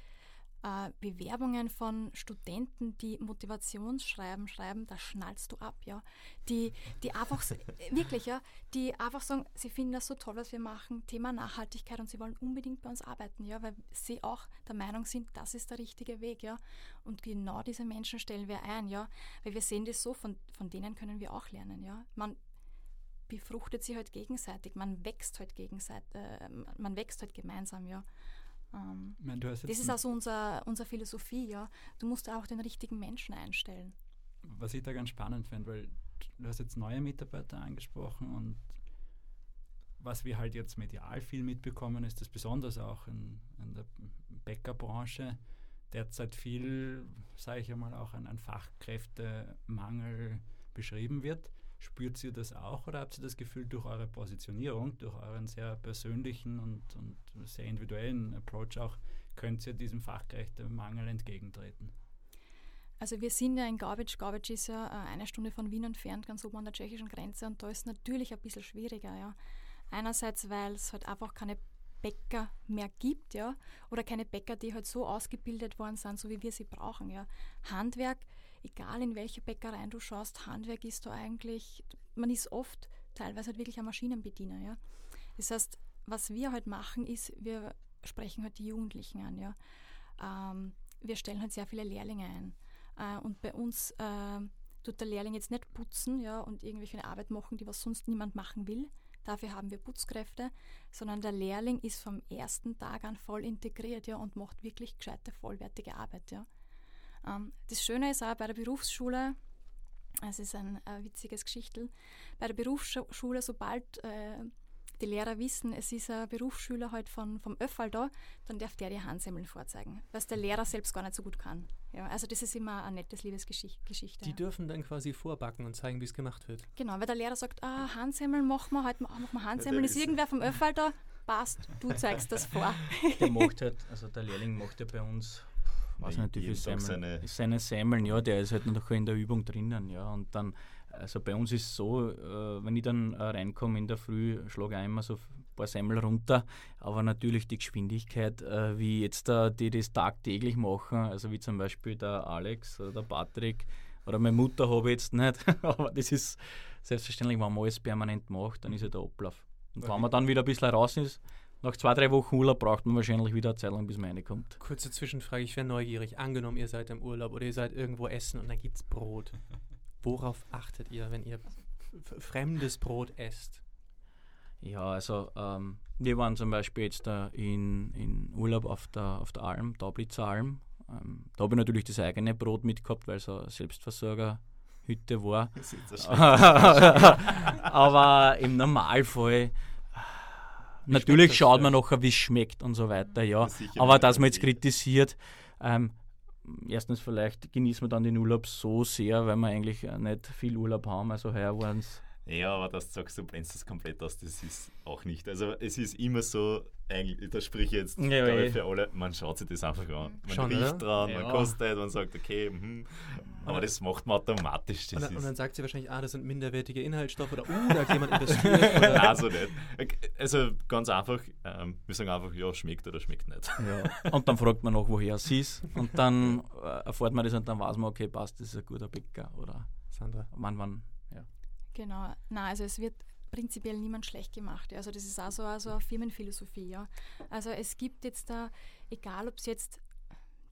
äh, Bewerbungen von Studenten, die Motivationsschreiben schreiben, da schnallst du ab, ja. Die, die einfach, wirklich, ja, die einfach sagen, sie finden das so toll, was wir machen, Thema Nachhaltigkeit und sie wollen unbedingt bei uns arbeiten, ja, weil sie auch der Meinung sind, das ist der richtige Weg, ja. Und genau diese Menschen stellen wir ein, ja, weil wir sehen das so, von, von denen können wir auch lernen, ja. Man befruchtet sich halt gegenseitig, man wächst halt gegenseitig, äh, man wächst halt gemeinsam, ja. Ähm, meine, das ist also unser, unsere Philosophie, ja. Du musst auch den richtigen Menschen einstellen. Was ich da ganz spannend finde, weil du hast jetzt neue Mitarbeiter angesprochen und was wir halt jetzt medial viel mitbekommen, ist dass besonders auch in, in der Bäckerbranche derzeit viel, sage ich einmal, auch ein Fachkräftemangel beschrieben wird. Spürt ihr das auch oder habt ihr das Gefühl, durch eure Positionierung, durch euren sehr persönlichen und, und sehr individuellen Approach auch, könnt ihr diesem Fachkräftemangel entgegentreten? Also wir sind ja in Garbage. Garbage ist ja äh, eine Stunde von Wien entfernt, ganz oben an der tschechischen Grenze und da ist es natürlich ein bisschen schwieriger. Ja. Einerseits, weil es halt einfach keine Bäcker mehr gibt, ja, oder keine Bäcker, die halt so ausgebildet worden sind, so wie wir sie brauchen, ja. Handwerk egal in welche Bäckerei du schaust, Handwerk ist da eigentlich, man ist oft teilweise halt wirklich ein Maschinenbediener. Ja? Das heißt, was wir halt machen, ist, wir sprechen halt die Jugendlichen an. Ja? Ähm, wir stellen halt sehr viele Lehrlinge ein. Äh, und bei uns äh, tut der Lehrling jetzt nicht putzen ja, und irgendwelche Arbeit machen, die was sonst niemand machen will. Dafür haben wir Putzkräfte, sondern der Lehrling ist vom ersten Tag an voll integriert ja, und macht wirklich gescheite, vollwertige Arbeit. Ja. Ähm, das Schöne ist auch bei der Berufsschule, es ist ein äh, witziges Geschichtel, bei der Berufsschule, sobald äh, die Lehrer wissen, es ist ein Berufsschüler halt von, vom Öffal da, dann darf der die Handsemmeln vorzeigen, was der Lehrer selbst gar nicht so gut kann. Ja, also das ist immer ein nettes Liebesgeschichte. Die ja. dürfen dann quasi vorbacken und zeigen, wie es gemacht wird. Genau, weil der Lehrer sagt, ah, Handsemmeln machen wir, heute machen wir Handsemmeln, ist irgendwer vom Öffal da, passt, du zeigst das vor. Der macht halt, also der Lehrling macht ja bei uns weiß nicht, wie viel Semmeln. Seine, seine Semmeln, ja, der ist halt noch in der Übung drinnen, ja. Und dann, also bei uns ist es so, äh, wenn ich dann äh, reinkomme in der Früh, schlage ich immer so ein paar Semmel runter, aber natürlich die Geschwindigkeit, äh, wie jetzt da, die das tagtäglich machen, also wie zum Beispiel der Alex oder der Patrick oder meine Mutter habe ich jetzt nicht, aber das ist selbstverständlich, wenn man alles permanent macht, dann ist ja der Ablauf. Und wenn man dann wieder ein bisschen raus ist, nach zwei, drei Wochen Urlaub braucht man wahrscheinlich wieder eine Zeit lang, bis man reinkommt. Kurze Zwischenfrage, ich wäre neugierig. Angenommen, ihr seid im Urlaub oder ihr seid irgendwo essen und dann gibt es Brot. Worauf achtet ihr, wenn ihr fremdes Brot esst? Ja, also ähm, wir waren zum Beispiel jetzt da in, in Urlaub auf der, auf der Alm, Daublitzer Alm. Ähm, da habe ich natürlich das eigene Brot mitgehabt, weil es eine Selbstversorgerhütte war. Aber im Normalfall Natürlich schaut man nachher, wie es schmeckt und so weiter, ja. Aber dass man jetzt kritisiert, ähm, erstens vielleicht genießen wir dann den Urlaub so sehr, weil wir eigentlich nicht viel Urlaub haben. Also heuer waren es ja, aber das sagst du, brennst das komplett aus, das ist auch nicht. Also es ist immer so, eigentlich, da sprich ich jetzt ja, glaube ich, für alle, man schaut sich das einfach an. Man Schon, riecht oder? dran, ja. man kostet, man sagt, okay, mh, aber das macht man automatisch. Und dann, und, dann, sagt sie wahrscheinlich, ah, das sind minderwertige Inhaltsstoffe oder uh, da hat jemand investiert. Nein, also nicht. Also ganz einfach, ähm, wir sagen einfach, ja, schmeckt oder schmeckt nicht. Ja. Und dann fragt man noch, woher sie ist. Und dann äh, erfährt man das und dann weiß man, okay, passt, das ist ein guter Bäcker oder Sandra. Wann, wann Genau, na also es wird prinzipiell niemand schlecht gemacht. Also das ist auch so also eine Firmenphilosophie. Ja. Also es gibt jetzt da, egal ob es jetzt,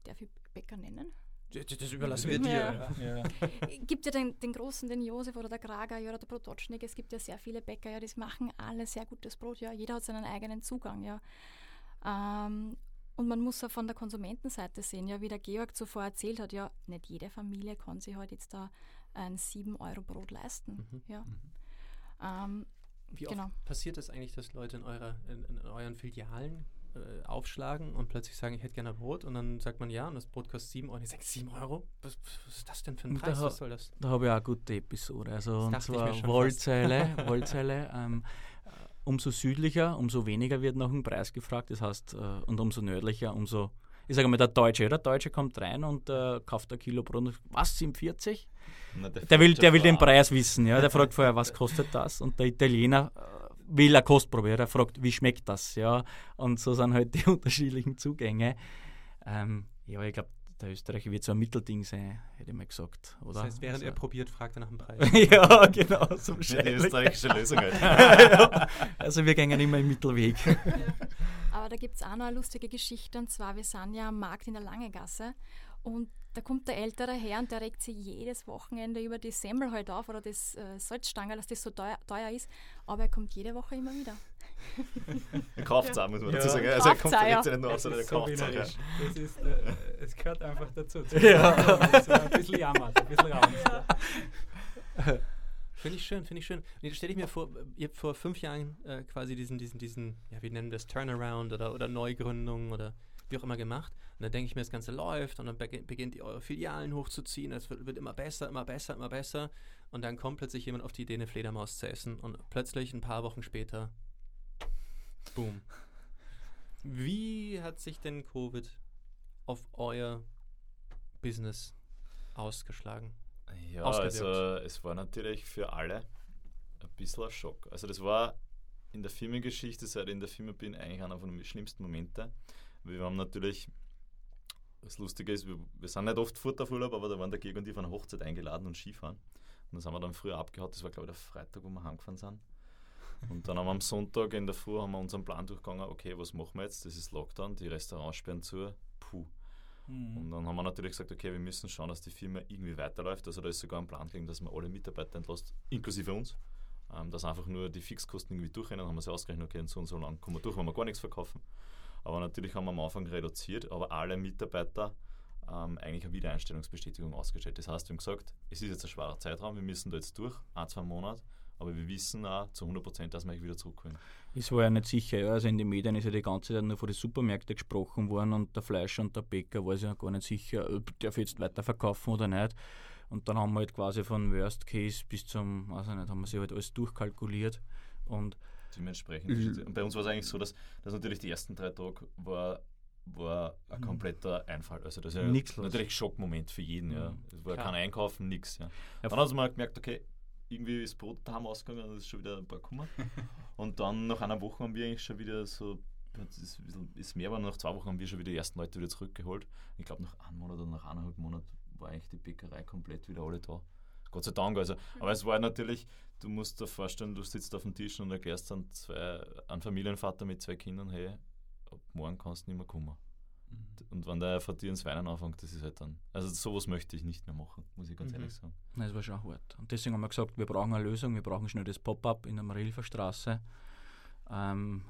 darf ich Bäcker nennen? Das überlassen wir dir. Ja. Ja. gibt ja den, den, großen, den Josef oder der Krager ja, oder der Brototschnik. Es gibt ja sehr viele Bäcker, ja, die machen alle sehr gutes Brot. Ja. Jeder hat seinen eigenen Zugang. Ja. Ähm, und man muss auch von der Konsumentenseite sehen, ja, wie der Georg zuvor erzählt hat, ja, nicht jede Familie kann sich halt jetzt da ein 7-Euro-Brot leisten. Mhm. Ja. Mhm. Ähm, Wie genau. oft passiert es das eigentlich, dass Leute in, eurer, in, in euren Filialen äh, aufschlagen und plötzlich sagen, ich hätte gerne Brot und dann sagt man ja und das Brot kostet 7 Euro und ich sage 7 Euro? Was, was, ist das denn für ein Preis? Da, was soll das? Da habe ich auch eine gute Episode. Also und zwar Wollzeile, Wollzeile ähm, äh, umso südlicher, umso weniger wird nach dem Preis gefragt. Das heißt, äh, und umso nördlicher, umso ich sage mal, der Deutsche, der Deutsche kommt rein und äh, kauft ein Kilo Brot. Und, was, 47? Na, der, der, will, der will den Preis wissen. Ja? Der fragt vorher, was kostet das? Und der Italiener äh, will eine Kostprobe. Der fragt, wie schmeckt das? Ja? Und so sind halt die unterschiedlichen Zugänge. Ähm, Ja, ich glaube, der Österreicher wird so ein Mittelding sein, hätte ich mal gesagt. Oder? Das heißt, während also, er probiert, fragt er nach dem Preis. ja, genau, so Ja, die österreichische Lösung halt. ja. Also wir gehen immer im Mittelweg. Aber da gibt es auch noch eine lustige Geschichte und zwar, wir sind ja am Markt in der Langegasse und da kommt der ältere Herr und der regt sich jedes Wochenende über die Semmel halt auf oder das äh, Salzstange, dass das so teuer, teuer ist, aber er kommt jede Woche immer wieder. Er kauft es auch, muss man Ja. dazu sagen. Also er kommt ja. nicht nur auf, sondern er kauft es auch. Ja. wienerisch. Das ist, äh, es gehört einfach dazu. Ja. Ein bisschen jammert, ein bisschen raunst. Finde ich schön, finde ich schön. Und jetzt stelle ich mir vor, ihr habt vor fünf Jahren äh, quasi diesen, diesen, diesen, ja, wie nennen wir das, Turnaround oder, oder Neugründung oder wie auch immer gemacht. Und dann denke ich mir, das Ganze läuft und dann beg- beginnt ihr eure Filialen hochzuziehen. Es wird, wird immer besser, immer besser, immer besser. Und dann kommt plötzlich jemand auf die Idee, eine Fledermaus zu essen. Und plötzlich ein paar Wochen später, boom. Wie hat sich denn Covid auf euer Business ausgeschlagen? Ja, ausgewirkt. also es war natürlich für alle ein bisschen ein Schock. Also das war in der Firmengeschichte, seit ich in der Firma bin, eigentlich einer von den schlimmsten Momente. Wir haben natürlich, das Lustige ist, wir, wir sind nicht oft fort auf Urlaub, aber da waren der Georg und ich auf eine Hochzeit eingeladen und Skifahren. Und das haben wir dann früher abgehauen, das war glaube ich der Freitag, wo wir heimgefahren sind. Und dann haben wir am Sonntag in der Früh haben wir unseren Plan durchgegangen, okay, was machen wir jetzt? Das ist Lockdown, die Restaurants sperren zu. Puh. Und dann haben wir natürlich gesagt, okay, wir müssen schauen, dass die Firma irgendwie weiterläuft. Also da ist sogar ein Plan gelegen, dass man alle Mitarbeiter entlässt, inklusive uns. Ähm, dass einfach nur die Fixkosten irgendwie durchrennen, haben wir sie ausgerechnet, okay, und so und so lang kommen wir durch, wenn wir gar nichts verkaufen. Aber natürlich haben wir am Anfang reduziert, aber alle Mitarbeiter ähm, eigentlich eine Wiedereinstellungsbestätigung ausgestellt. Das heißt, wir haben gesagt, es ist jetzt ein schwerer Zeitraum, wir müssen da jetzt durch, ein, zwei Monate, aber wir wissen auch zu 100 Prozent, dass wir wieder zurückholen. Es war ja nicht sicher. Also in den Medien ist ja die ganze Zeit nur von den Supermärkten gesprochen worden und der Fleischer und der Bäcker war sich ja gar nicht sicher, ob ich jetzt weiterverkaufen oder nicht. Und dann haben wir halt quasi von Worst Case bis zum, weiß ich nicht, haben wir sich halt alles durchkalkuliert. Und Dementsprechend. Und bei uns war es eigentlich so, dass, dass natürlich die ersten drei Tage war, war ein Mhm. kompletter Einfall. Also das ist ja natürlich Schockmoment für jeden. Ja. Mhm. Es war Klar. kein Einkaufen, nichts. Ja. Ja, Dann haben wir mal gemerkt, okay, irgendwie ist Brot daheim ausgegangen und es ist schon wieder ein paar gekommen. und dann nach einer Woche haben wir eigentlich schon wieder so, es ist, ist mehr, aber nach zwei Wochen haben wir schon wieder die ersten Leute wieder zurückgeholt. Ich glaube, nach einem Monat oder nach eineinhalb Monaten war eigentlich die Bäckerei komplett wieder alle da. Gott sei Dank. Also. Aber es war natürlich, du musst dir vorstellen, du sitzt auf dem Tisch und erklärst dann zwei, einen Familienvater mit zwei Kindern, hey, ab morgen kannst du nicht mehr kommen. Und wenn der von dir ins Weinen anfängt, das ist halt dann. Also sowas möchte ich nicht mehr machen, muss ich ganz Mhm. ehrlich sagen. Nein, es war schon hart. Und deswegen haben wir gesagt, wir brauchen eine Lösung, wir brauchen schnell das Pop-up in der Marilfer Straße. Ähm,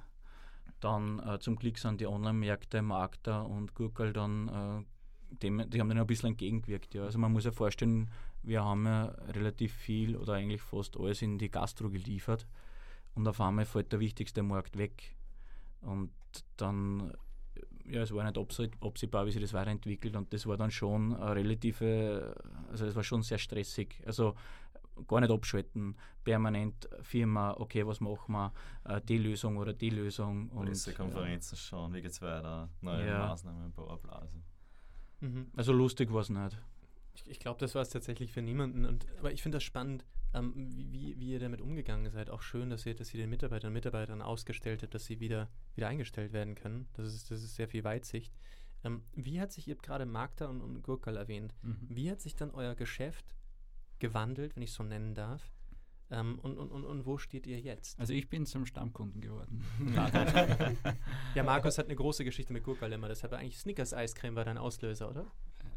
dann äh, zum Glück sind die Online-Märkte, Magda und Gurkel dann, äh, dem, die haben dann ein bisschen entgegengewirkt. Ja. Also man muss ja vorstellen, wir haben ja relativ viel oder eigentlich fast alles in die Gastro geliefert und auf einmal fällt der wichtigste Markt weg. Und dann, ja, es war nicht abse- absehbar, wie sich das weiterentwickelt und das war dann schon eine relative, also es war schon sehr stressig. Also gar nicht abschalten, permanent Firma, okay, was machen wir, äh, die Lösung oder die Lösung. Und, Pressekonferenzen schauen, wie geht's weiter, neue Ja. Maßnahmen, bla bla. Also. Mhm. Ja, also lustig war es nicht. Ich, ich glaube, das war es tatsächlich für niemanden. Und, aber ich finde das spannend, ähm, wie, wie, ihr damit umgegangen seid. Auch schön, dass ihr, dass ihr den Mitarbeitern und Mitarbeiterinnen ausgestellt habt, dass sie wieder, wieder eingestellt werden können. Das ist, das ist sehr viel Weitsicht. Ähm, wie hat sich, ihr habt gerade Magda und, und Gurkal erwähnt, Mhm. wie hat sich dann euer Geschäft gewandelt, wenn ich es so nennen darf? Ähm, und, und, und, und wo steht ihr jetzt? Also ich bin zum Stammkunden geworden. Ja, Markus hat eine große Geschichte mit Gurkal immer. Deshalb eigentlich Snickers Eiscreme war dein Auslöser, oder?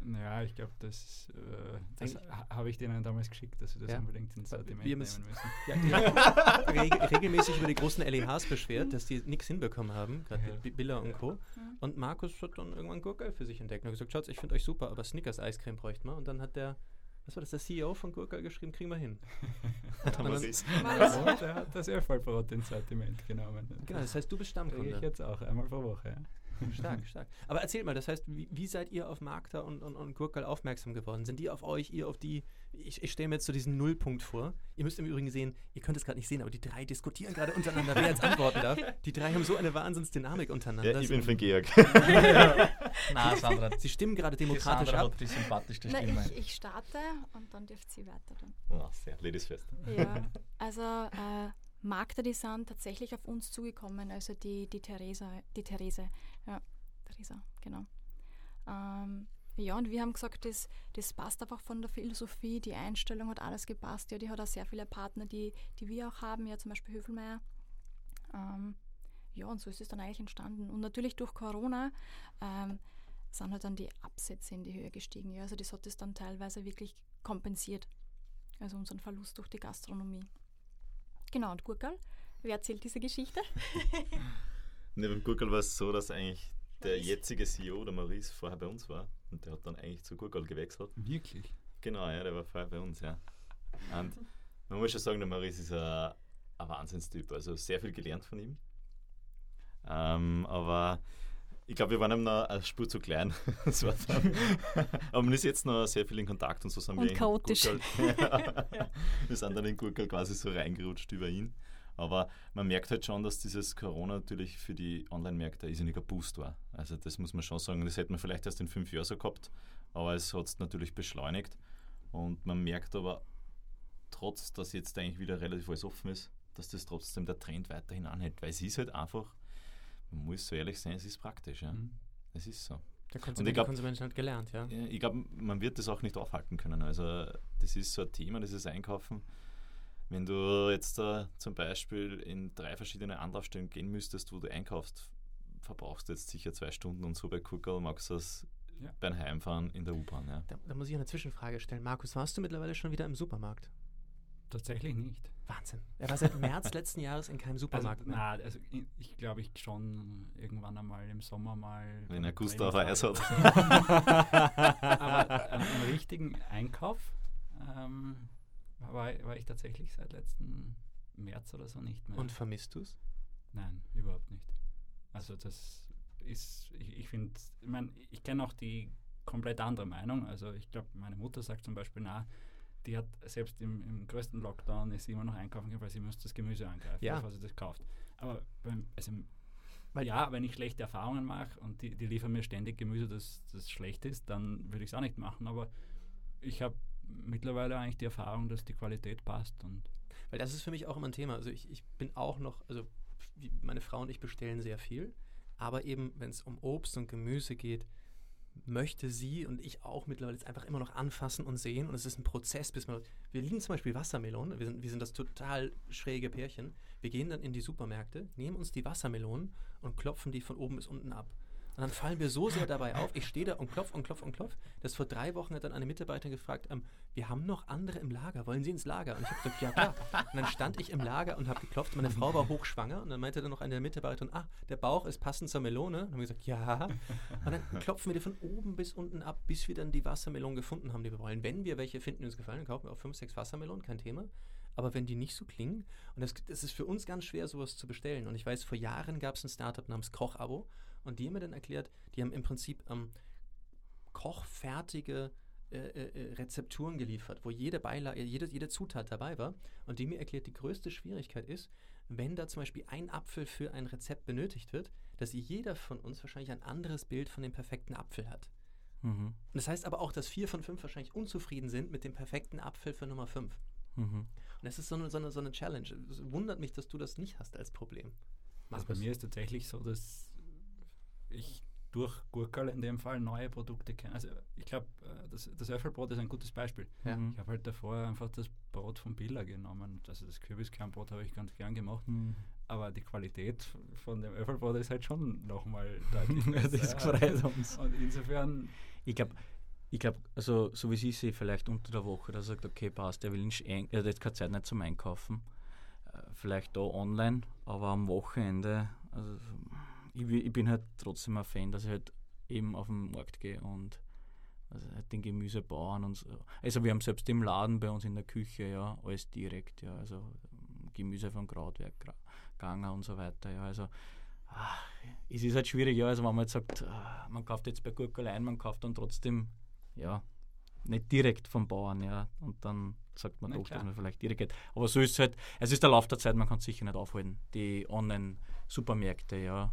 Naja, ich glaube, das, äh, das habe ich denen damals geschickt, dass sie das Ja. unbedingt ins Wir Sortiment nehmen müssen-. Ja, die reg regelmäßig über die großen LEHs beschwert, dass die nichts hinbekommen haben, gerade Ja. Billa und Co. Mhm. Und Markus hat dann irgendwann Gurkel für sich entdeckt und hat gesagt, Schatz, ich finde euch super, aber Snickers Eiscreme bräuchte man. Und dann hat der, was war das, der CEO von Gurkel geschrieben, kriegen wir hin. Es ist- Maris. Und er hat das Erfolgbrot ins Sortiment genommen. Genau, das heißt, du bist Kriege ich Stammkunde. jetzt auch einmal pro Woche. Ja. Stark, stark. Aber erzähl mal, das heißt, wie, wie seid ihr auf Magda und, und, und Gurkel aufmerksam geworden? Sind die auf euch, ihr auf die? Ich, ich stelle mir jetzt so diesen Nullpunkt vor. Ihr müsst im Übrigen sehen, ihr könnt es gerade nicht sehen, aber die drei diskutieren gerade untereinander, wer jetzt antworten darf. Die drei haben so eine Wahnsinnsdynamik untereinander. Ja, ich bin den Georg. Nein, Sandra, Sie stimmen gerade demokratisch ab. die sympathischste Na, ich, ich starte und dann dürft sie weiter dann. oh, sehr, Ladies first. Ja, also äh, Magda, die sind tatsächlich auf uns zugekommen, also die, die Theresa, die Therese, ja, Theresa, genau. Ähm, ja, und wir haben gesagt, das, das passt einfach von der Philosophie, die Einstellung hat alles gepasst. Ja, die hat auch sehr viele Partner, die, die wir auch haben, ja zum Beispiel Höfelmeier. Ähm, ja, und so ist es dann eigentlich entstanden. Und natürlich durch Corona ähm, sind halt dann die Absätze in die Höhe gestiegen. Ja, also das hat es dann teilweise wirklich kompensiert. Also unseren Verlust durch die Gastronomie. Genau, und Gurkel, wer erzählt diese Geschichte? ne, beim Gurkel war es so, dass eigentlich der jetzige CEO, der Maurice, vorher bei uns war. Und der hat dann eigentlich zu Gurkel gewechselt. Wirklich? Genau, ja, der war vorher bei uns, ja. Und man muss schon sagen, der Maurice ist ein, ein Wahnsinnstyp. Also sehr viel gelernt von ihm. Ähm, aber ich glaube, wir waren ihm noch eine Spur zu klein. aber man ist jetzt noch sehr viel in Kontakt und so sind und wir chaotisch. ja. Wir sind dann in Gurkel quasi so reingerutscht über ihn. Aber man merkt halt schon, dass dieses Corona natürlich für die Online-Märkte ein Boost war. Also das muss man schon sagen. Das hätte man vielleicht erst in fünf Jahren so gehabt, aber es hat es natürlich beschleunigt. Und man merkt aber, trotz dass jetzt eigentlich wieder relativ alles offen ist, dass das trotzdem der Trend weiterhin anhält. Weil es ist halt einfach, man muss so ehrlich sein, es ist praktisch. Ja. Mhm. Es ist so. Der Konsument, glaub, Konsument hat gelernt, ja. Ich glaube, man wird das auch nicht aufhalten können. Also das ist so ein Thema, dieses Einkaufen wenn du jetzt äh, zum Beispiel in drei verschiedene Anlaufstellen gehen müsstest, wo du einkaufst, verbrauchst du jetzt sicher zwei Stunden und so bei Kuckel magst du das ja. beim Heimfahren in der U-Bahn. Ja. Da, da, muss ich eine Zwischenfrage stellen. Markus, warst du mittlerweile schon wieder im Supermarkt? Tatsächlich nicht. Wahnsinn. Er war seit März letzten Jahres in keinem Supermarkt. Also, na, also ich, ich glaube ich schon irgendwann einmal im Sommer mal. Wenn er Gustav Eis hat. Aber einen, einen richtigen Einkauf ähm, war, war ich tatsächlich seit letzten März oder so nicht mehr. Und vermisst du es? Nein, überhaupt nicht. Also das ist, ich, ich finde, ich meine, ich kenne auch die komplett andere Meinung. Also ich glaube, meine Mutter sagt zum Beispiel, na, die hat selbst im, im größten Lockdown ist sie immer noch einkaufen gegangen, weil sie müsste das Gemüse angreifen, ja. bevor sie das kauft. Aber beim, also weil ja, wenn ich schlechte Erfahrungen mache und die, die liefern mir ständig Gemüse, das, das schlecht ist, dann würde ich es auch nicht machen. Aber ich habe mittlerweile eigentlich die Erfahrung, dass die Qualität passt. Und Weil das ist für mich auch immer ein Thema. Also ich, ich bin auch noch, also meine Frau und ich bestellen sehr viel, aber eben, wenn es um Obst und Gemüse geht, möchte sie und ich auch mittlerweile jetzt einfach immer noch anfassen und sehen. Und es ist ein Prozess, bis man. Wir lieben zum Beispiel Wassermelonen. Wir sind, wir sind das total schräge Pärchen. Wir gehen dann in die Supermärkte, nehmen uns die Wassermelonen und klopfen die von oben bis unten ab. Und dann fallen wir so sehr dabei auf. Ich stehe da und klopf und klopf und klopf. Das vor drei Wochen hat dann eine Mitarbeiterin gefragt, ähm, wir haben noch andere im Lager, wollen Sie ins Lager? Und ich habe gesagt, ja klar. Und dann stand ich im Lager und habe geklopft. Meine Frau war hochschwanger und dann meinte dann noch eine Mitarbeiterin, ah, der Bauch ist passend zur Melone. Und haben gesagt, ja. Und dann klopfen wir die von oben bis unten ab, bis wir dann die Wassermelonen gefunden haben, die wir wollen. Wenn wir welche finden, die uns gefallen, dann kaufen wir auch fünf, sechs Wassermelonen, kein Thema. Aber wenn die nicht so klingen, und das ist für uns ganz schwer, sowas zu bestellen. Und ich weiß, vor Jahren gab es ein Startup namens Koch-Abo und die haben mir dann erklärt, die haben im Prinzip ähm, kochfertige äh, äh, Rezepturen geliefert, wo jede Beilage, jede, jede Zutat dabei war. Und die mir erklärt, die größte Schwierigkeit ist, wenn da zum Beispiel ein Apfel für ein Rezept benötigt wird, dass jeder von uns wahrscheinlich ein anderes Bild von dem perfekten Apfel hat. Mhm. Und das heißt aber auch, dass vier von fünf wahrscheinlich unzufrieden sind mit dem perfekten Apfel für Nummer fünf. Mhm. Und das ist so eine, so, eine, so eine Challenge. Es wundert mich, dass du das nicht hast als Problem. Also bei mir ist tatsächlich so, dass ich durch Gurkel in dem Fall neue Produkte kenne. Also ich glaube, äh, das, das Öffelbrot ist ein gutes Beispiel. Ja. Ich habe halt davor einfach das Brot von Billa genommen. Also das Kürbiskernbrot habe ich ganz gern gemacht. Mhm. Aber die Qualität von dem Öffelbrot ist halt schon nochmal deutlich besser. das Und insofern... Ich glaube, ich glaube, also so wie sie sehe, vielleicht unter der Woche, dass er sagt, okay, passt, er will nicht, er hat jetzt keine Zeit nicht zum Einkaufen. Äh, vielleicht da online, aber am Wochenende, also ich, ich, bin halt trotzdem ein Fan, dass ich halt eben auf den Markt gehe und also halt den Gemüsebauern und so. Also wir haben selbst im Laden bei uns in der Küche ja alles direkt, ja, also Gemüse von Krautwerk, Ganger und so weiter, ja, also ach, es ist halt schwierig, ja, also wenn man jetzt sagt, ah, man kauft jetzt bei Gurkel ein, man kauft dann trotzdem, ja, nicht direkt vom Bauern, ja, und dann sagt man doch, dass man vielleicht direkt geht. Aber so ist es halt, es ist der Lauf der Zeit, man kann es sicher nicht aufhalten. Die Online-Supermärkte, ja,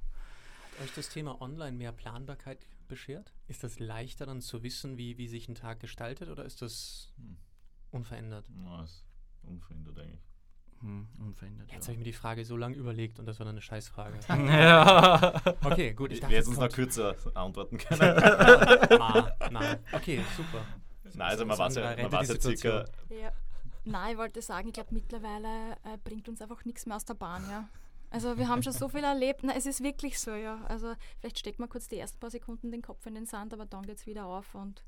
euch das Thema Online mehr Planbarkeit beschert? Ist das leichter dann zu wissen, wie, wie sich ein Tag gestaltet oder ist das hm. unverändert? Ja, ist unverändert eigentlich. hm, unverändert. Jetzt ja. habe ich mir die Frage so lange überlegt und das war dann eine Scheißfrage. ja. Okay, gut. Ich dachte, werde jetzt uns noch kürzer antworten können. na, na. Okay, super. Nein, also man weiß ja, man weiß ja circa, Situation. Ja. Nein, ich wollte sagen, ich glaube, mittlerweile äh, bringt uns einfach nichts mehr aus der Bahn, ja. Also wir haben schon so viel erlebt. Na, es ist wirklich so, ja. Also vielleicht steckt man kurz die ersten paar Sekunden den Kopf in den Sand, aber dann geht es wieder auf und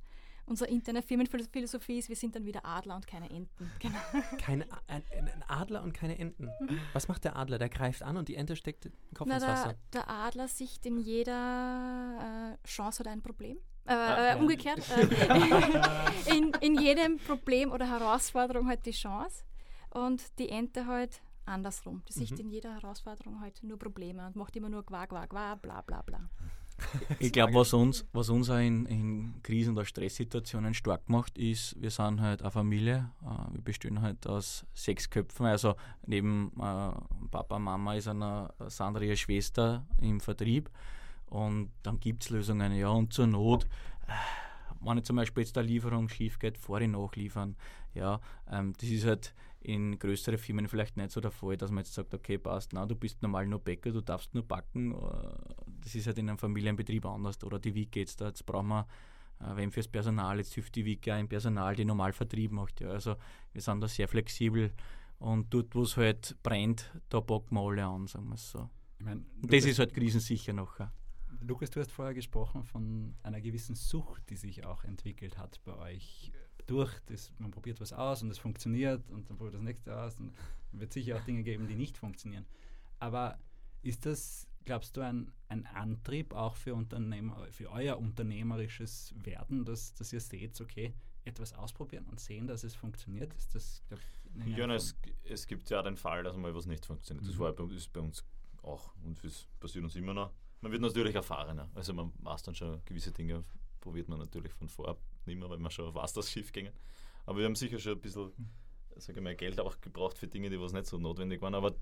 unsere interne Firmenphilosophie ist, wir sind dann wieder Adler und keine Enten. Genau. Keine, ein, ein Adler und keine Enten. Was macht der Adler? Der greift an und die Ente steckt den Kopf Na, ins der, Wasser. der Adler sieht in jeder äh, Chance hat ein Problem. Äh, Ah, äh. Umgekehrt. Äh, in, in jedem Problem oder Herausforderung halt die Chance und die Ente halt andersrum. Die sieht Mhm. in jeder Herausforderung halt nur Probleme und macht immer nur Qua, Qua, Qua, bla, bla, bla. Ich glaube, was uns, was uns auch in, in Krisen- oder Stresssituationen stark macht, ist, wir sind halt eine Familie. Äh, wir bestehen halt aus sechs Köpfen. Also neben äh, Papa, Mama ist eine Sandra, ihre Schwester im Vertrieb. Und dann gibt es Lösungen, ja. Und zur Not, äh, wenn jetzt zum Beispiel jetzt eine Lieferung schief geht, vorher nachliefern. Ja, ähm, das ist halt in größeren Firmen vielleicht nicht so der Fall, dass man jetzt sagt, okay, passt, na, du bist normal nur Bäcker, du darfst nur backen. Äh, Das ist halt in einem Familienbetrieb anders. Oder die Wiki jetzt da, jetzt brauchen wir, äh, wenn fürs Personal, jetzt hilft die Wiki auch im Personal, die normal Vertrieb macht. Ja. Also wir sind da sehr flexibel und dort, wo es halt brennt, da packen wir alle an, sagen wir es so. Ich mein, das ist halt krisensicher nachher. Lukas, du hast vorher gesprochen von einer gewissen Sucht, die sich auch entwickelt hat bei euch. Durch das, man probiert was aus und es funktioniert und dann probiert das nächste aus und es wird sicher auch Dinge geben, die nicht funktionieren. Aber ist das, glaubst du, ein, ein Antrieb auch für, Unternehmer, für euer unternehmerisches Werden, dass, dass ihr seht, okay, etwas ausprobieren und sehen, dass es funktioniert? Ist das, glaub, Ja, na, es, es gibt ja den Fall, dass mal was nicht funktioniert. Das Mhm. war bei, ist bei uns auch und das passiert uns immer noch. Man wird natürlich erfahrener. Also man weiß dann schon gewisse Dinge, probiert man natürlich von vorab nicht mehr, weil man schon weiß, dass es schief ging. Aber wir haben sicher schon ein bisschen, sage ich mal, Geld auch gebraucht für Dinge, die was nicht so notwendig waren. Aber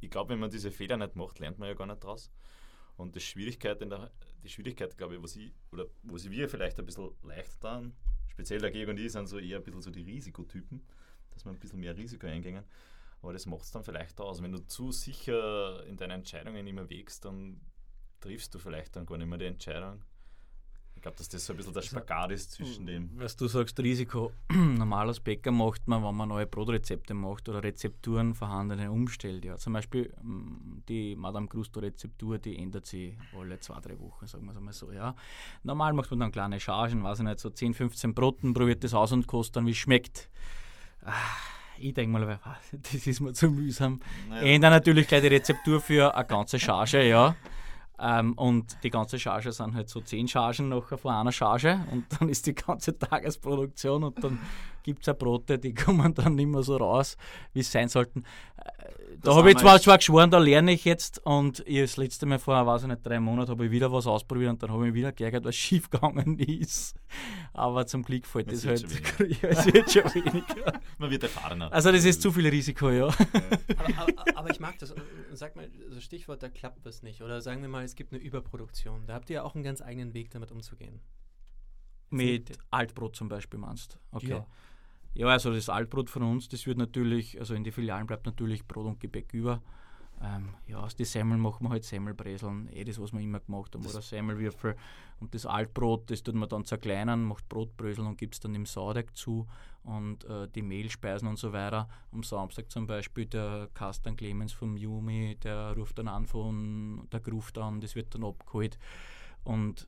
ich glaube, wenn man diese Fehler nicht macht, lernt man ja gar nicht draus. Und die Schwierigkeit, der, die Schwierigkeit, glaube ich, was ich, oder wo sie wir vielleicht ein bisschen leichter dann, speziell der Georg und ich, sind so eher ein bisschen so die Risikotypen, dass wir ein bisschen mehr Risiko eingehen. Aber das macht es dann vielleicht aus. Wenn du zu sicher in deinen Entscheidungen immer wägst, dann triffst du vielleicht dann gar nicht mehr die Entscheidung. Ich glaube, dass das so ein bisschen der Spagat ist zwischen dem. Was du sagst, Risiko. Normal als Bäcker macht man, wenn man neue Brotrezepte macht oder Rezepturen vorhandene umstellt. Ja. Zum Beispiel mm, die Madame Gusto-Rezeptur, die ändert sich alle zwei, drei Wochen, sagen wir es einmal so. Ja. Normal macht man dann kleine Chargen, weiß ich nicht, so 10, 15 Broten, probiert das aus und kostet dann, wie es schmeckt. Ah, Ich denke mal, das ist mir zu mühsam. Ändern natürlich gleich die Rezeptur für eine ganze Charge, ja. Ähm, und die ganze Charge sind halt so zehn Chargen nachher von einer Charge und dann ist die ganze Tagesproduktion und dann gibt es ja Brote, die kommen dann nicht mehr so raus, wie es sein sollten. Da habe ich zwar, zwar geschworen, da lerne ich jetzt und ich, das letzte Mal vor, weiß ich nicht, drei Monaten habe ich wieder was ausprobiert und dann habe ich mich wieder geärgert, was schief gegangen ist. Aber zum Glück fällt Es das halt, ja, es wird schon weniger. Man wird erfahrener. Also das ist zu viel Risiko, ja. Aber, aber, aber ich mag das. Sag mal, also Stichwort, da klappt was nicht. Oder sagen wir mal, es gibt eine Überproduktion. Da habt ihr ja auch einen ganz eigenen Weg, damit umzugehen. Mit Altbrot zum Beispiel meinst Okay. Ja. Ja, also das Altbrot von uns, das wird natürlich, also in die Filialen bleibt natürlich Brot und Gebäck über. Ähm, ja, aus den Semmeln machen wir halt Semmelbreseln, eh das, was wir immer gemacht haben, oder Semmelwürfel. Und das Altbrot, das tut man dann zerkleinern, macht Brotbrösel und gibt es dann im Sauerteig zu. Und äh, die Mehlspeisen und so weiter. Am Samstag zum Beispiel der Kastan Clemens vom Jumi, der ruft dann an von der Gruft an, das wird dann abgeholt. Und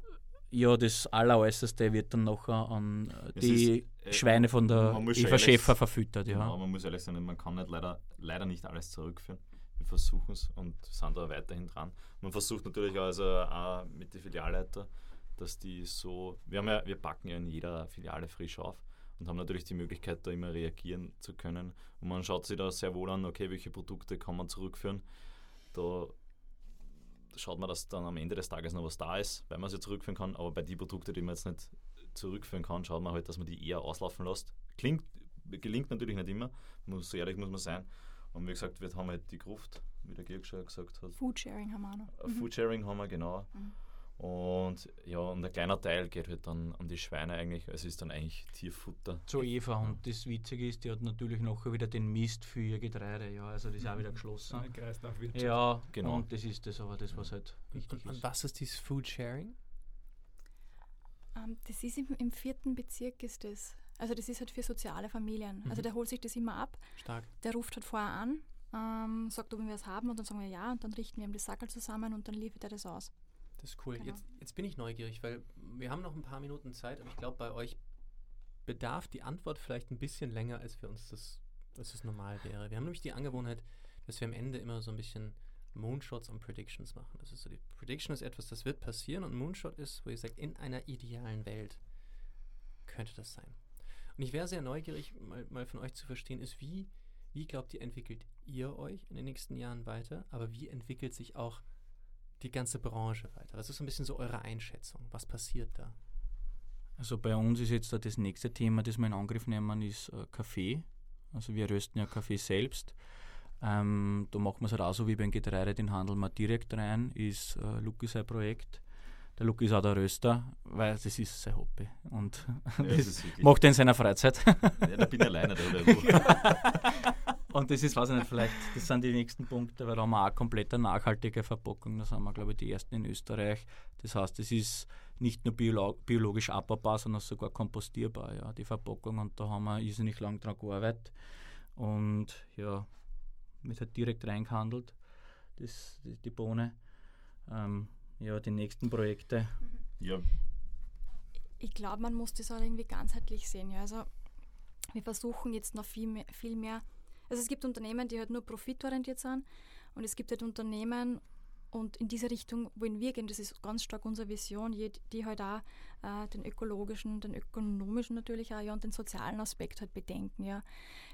ja, das Alleräußerste wird dann an äh, Es die ist, äh, Schweine von der Eva ehrlich- Schäfer verfüttert. Ja. Genau, man muss ehrlich sein, man kann nicht leider, leider nicht alles zurückführen. Wir versuchen es und sind da weiterhin dran. Man versucht natürlich also auch mit den Filialleiter, dass die so, wir, haben ja, wir packen ja in jeder Filiale frisch auf und haben natürlich die Möglichkeit, da immer reagieren zu können. Und man schaut sich da sehr wohl an, okay, welche Produkte kann man zurückführen. Da schaut man, dass dann am Ende des Tages noch was da ist, weil man sie zurückführen kann. Aber bei den Produkten, die man jetzt nicht zurückführen kann, schaut man halt, dass man die eher auslaufen lässt. Klingt, gelingt natürlich nicht immer, muss, so ehrlich muss man sein. Und wie gesagt, wir haben halt die Gruft, wie der Georg schon gesagt hat. Foodsharing haben wir auch noch. Äh, Foodsharing haben wir, genau. Mhm. Und ja, und ein kleiner Teil geht halt dann an die Schweine eigentlich. Also ist dann eigentlich Tierfutter. Zu Eva. Und das Witzige ist, die hat natürlich nachher wieder den Mist für ihr Getreide. Ja, also das ist auch wieder geschlossen. Ja, Genau. Und das ist das aber das, was halt wichtig Und, und ist. was ist dieses Food Sharing? Ähm, das ist im, im vierten Bezirk ist das. Also das ist halt für soziale Familien. Also Mhm. der holt sich das immer ab. Stark. Der ruft halt vorher an, ähm, sagt, ob wir was haben und dann sagen wir ja und dann richten wir ihm das Sackel zusammen und dann liefert er das aus. Das ist cool. Genau. Jetzt, jetzt bin ich neugierig, weil wir haben noch ein paar Minuten Zeit, aber ich glaube, bei euch bedarf die Antwort vielleicht ein bisschen länger, als für uns das, als es normal wäre. Wir haben nämlich die Angewohnheit, dass wir am Ende immer so ein bisschen Moonshots und Predictions machen. Das ist so die Prediction ist etwas, das wird passieren und Moonshot ist, wo ihr sagt, in einer idealen Welt könnte das sein. Und ich wäre sehr neugierig, mal, mal von euch zu verstehen, ist, wie, wie glaubt ihr, entwickelt ihr euch in den nächsten Jahren weiter, aber wie entwickelt sich auch die ganze Branche weiter? Was ist so ein bisschen so eure Einschätzung? Was passiert da? Also bei uns ist jetzt da das nächste Thema, das wir in Angriff nehmen, ist äh, Kaffee. Also wir rösten ja Kaffee selbst. Ähm, da machen wir es halt auch so wie beim Getreide, den handeln wir direkt rein, ist äh, Luki sein Projekt. Der Luki ist auch der Röster, weil das ist sein Hobby und Ja, das macht er in seiner Freizeit. ja, da bin ich alleine da. Und das ist, weiß ich nicht, vielleicht, das sind die nächsten Punkte, weil da haben wir auch komplett eine nachhaltige Verpackung. Da sind wir, glaube ich, die ersten in Österreich. Das heißt, es ist nicht nur biolo biologisch abbaubar, sondern sogar kompostierbar, ja, die Verpackung. Und da haben wir irrsinnig lang dran gearbeitet. Und ja, wird halt direkt reingehandelt, das, die, die Bohne. Ähm, ja, die nächsten Projekte. Ja, Ich glaube, man muss das auch irgendwie ganzheitlich sehen. Ja. Also wir versuchen jetzt noch viel mehr, viel mehr. Also es gibt Unternehmen, die halt nur profitorientiert sind und es gibt halt Unternehmen und in diese Richtung wollen wir gehen. Das ist ganz stark unsere Vision, die halt auch äh, den ökologischen, den ökonomischen natürlich auch ja, und den sozialen Aspekt halt bedenken. Ja.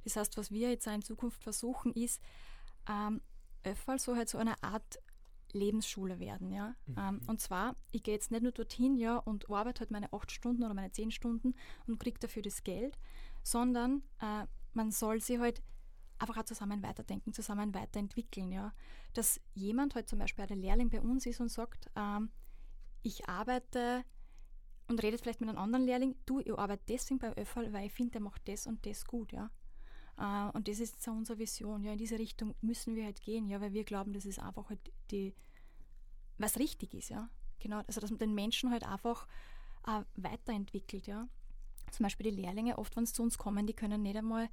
Das heißt, was wir jetzt auch in Zukunft versuchen, ist, ähm, Öffal so halt so eine Art Lebensschule werden, ja. Ähm, und zwar, ich gehe jetzt nicht nur dorthin, ja, und arbeite halt meine acht Stunden oder meine zehn Stunden und kriege dafür das Geld, sondern äh, man soll sie halt einfach auch zusammen weiterdenken, zusammen weiterentwickeln, ja. Dass jemand halt zum Beispiel der Lehrling bei uns ist und sagt, ähm, ich arbeite und redet vielleicht mit einem anderen Lehrling, du, ich arbeite deswegen bei Öffal, weil ich finde, der macht das und das gut, ja. Äh, und das ist so unsere Vision. Ja, in diese Richtung müssen wir halt gehen, ja, weil wir glauben, das ist einfach halt die, was richtig ist, ja. Genau, also dass man den Menschen halt einfach äh, weiterentwickelt, ja. Zum Beispiel die Lehrlinge, oft wenn sie zu uns kommen, die können nicht einmal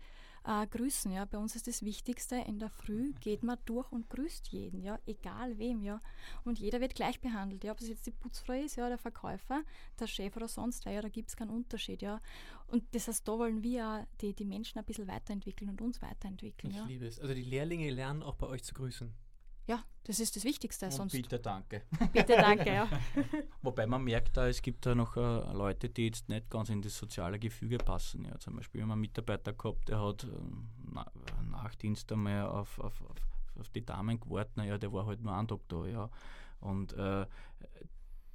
äh, grüßen, ja. Bei uns ist das Wichtigste, in der Früh geht man durch und grüßt jeden, ja, egal wem, ja. Und jeder wird gleich behandelt, ja, ob es jetzt die Putzfrau ist, ja, der Verkäufer, der Chef oder sonst wer, ja, da gibt es keinen Unterschied, ja. Und das heißt, da wollen wir die, die Menschen ein bisschen weiterentwickeln und uns weiterentwickeln, Ich ja. liebe es. Also die Lehrlinge lernen auch bei euch zu grüßen. Ja, das ist das Wichtigste, Und sonst bitte danke. bitte danke, ja. Wobei man merkt, da, es gibt da noch äh, Leute, die jetzt nicht ganz in das soziale Gefüge passen. Ja, zum Beispiel, wir haben einen Mitarbeiter gehabt, der hat ähm, na, nach Dienst einmal auf, auf, auf, auf die Damen gewartet. Naja, der war halt nur einen Tag da. Ja. Und äh,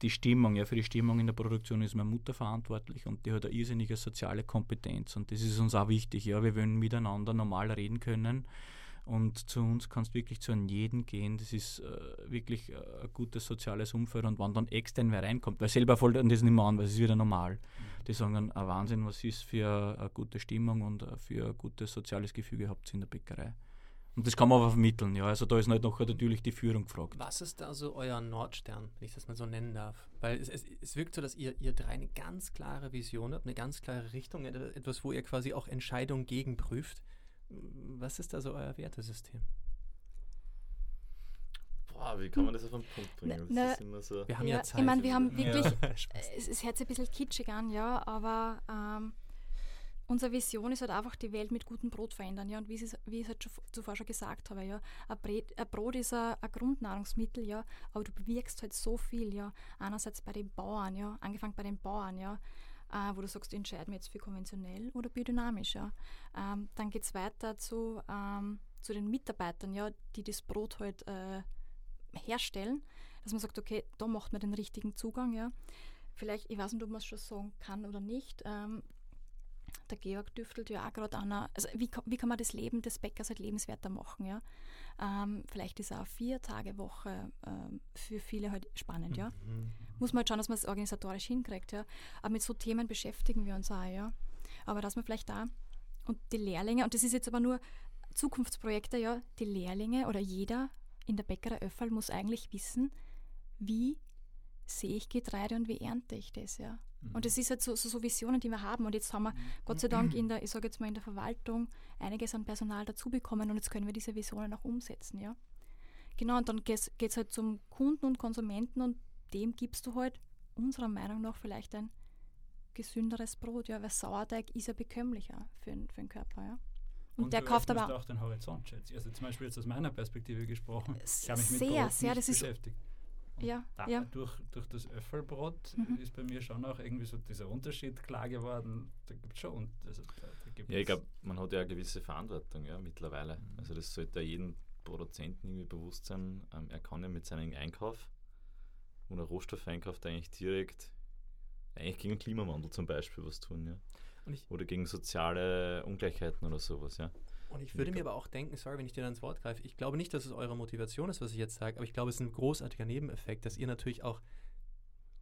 die Stimmung, ja, für die Stimmung in der Produktion ist meine Mutter verantwortlich und die hat eine irrsinnige soziale Kompetenz und das ist uns auch wichtig. Ja, wir wollen miteinander normal reden können und zu uns kannst du wirklich zu einem jeden gehen. Das ist äh, wirklich äh, ein gutes soziales Umfeld. Und wenn dann extern wer reinkommt, weil selber fällt dann das nicht mehr an, weil es ist wieder normal. Die sagen dann, ein Wahnsinn, was ist für eine gute Stimmung und äh, für ein gutes soziales Gefüge habt ihr in der Bäckerei. Und das kann man aber vermitteln, ja. Also da ist nicht noch natürlich die Führung gefragt. Was ist da so euer Nordstern, wenn ich das mal so nennen darf? Weil es, es, es wirkt so, dass ihr, ihr drei eine ganz klare Vision habt, eine ganz klare Richtung, etwas, wo ihr quasi auch Entscheidungen gegenprüft. Was ist da so euer Wertesystem? boah, wie kann man das auf einen Punkt bringen? Na, Das ist immer so. Wir haben ja, Ja, Zeit. ich meine, wir haben wirklich, Ja. Es, es hört sich ein bisschen kitschig an, ja, aber ähm, unsere Vision ist halt einfach die Welt mit gutem Brot verändern, ja, und wie, es, wie ich es halt schon, zuvor schon gesagt habe, ja, ein, Brot, ein Brot ist ein, ein Grundnahrungsmittel, ja, aber du bewirkst halt so viel, ja, einerseits bei den Bauern, ja, angefangen bei den Bauern, ja, äh, wo du sagst, entscheiden wir jetzt für konventionell oder biodynamisch, ja. Ähm, dann geht es weiter zu, ähm, zu den Mitarbeitern, ja, die das Brot halt äh, herstellen, dass man sagt, okay, da macht man den richtigen Zugang, ja. Vielleicht, ich weiß nicht, ob man es schon sagen kann oder nicht, ähm, der Georg düftelt ja auch gerade an, also wie, wie kann man das Leben des Bäckers halt lebenswerter machen, ja. Ähm, vielleicht ist auch eine Vier-Tage-Woche ähm, für viele halt spannend, ja. Mhm. Muss man halt schauen, dass man es organisatorisch hinkriegt. Ja. Aber mit so Themen beschäftigen wir uns auch. Ja. Aber dass man vielleicht da und die Lehrlinge, und das ist jetzt aber nur Zukunftsprojekte, ja, die Lehrlinge oder jeder in der Bäckerei Öffel muss eigentlich wissen, wie sehe ich Getreide und wie ernte ich das, ja. Mhm. Und das ist halt so, so, so Visionen, die wir haben. Und jetzt haben wir Gott sei Dank in der, ich sage jetzt mal in der Verwaltung einiges an Personal dazu bekommen und jetzt können wir diese Visionen auch umsetzen, ja. Genau, und dann geht es halt zum Kunden und Konsumenten und dem gibst du halt unserer Meinung nach vielleicht ein gesünderes Brot, ja, weil Sauerteig ist ja bekömmlicher für, den- für den Körper, ja. Und, der du kauft aber auch den Horizont, schätze ich. Also zum Beispiel jetzt aus meiner Perspektive gesprochen, ich habe mich mit sehr, Brot sehr, nicht das ist- beschäftigt. Und Ja, da, ja. Durch, durch das Öffelbrot Mhm. ist bei mir schon auch irgendwie so dieser Unterschied klar geworden. Da gibt es schon. Und also da, da gibt's- Ja, ich glaube, man hat ja eine gewisse Verantwortung ja, mittlerweile. Also das sollte ja jedem Produzenten irgendwie bewusst sein. Ähm, er kann ja mit seinem Einkauf und er Rohstoff einkauft eigentlich direkt eigentlich gegen den Klimawandel zum Beispiel was tun, ja. Und ich- Oder gegen soziale Ungleichheiten oder sowas, ja. Und ich würde mir aber auch denken, sorry, wenn ich dir da ins Wort greife, ich glaube nicht, dass es eure Motivation ist, was ich jetzt sage, aber ich glaube, es ist ein großartiger Nebeneffekt, dass ihr natürlich auch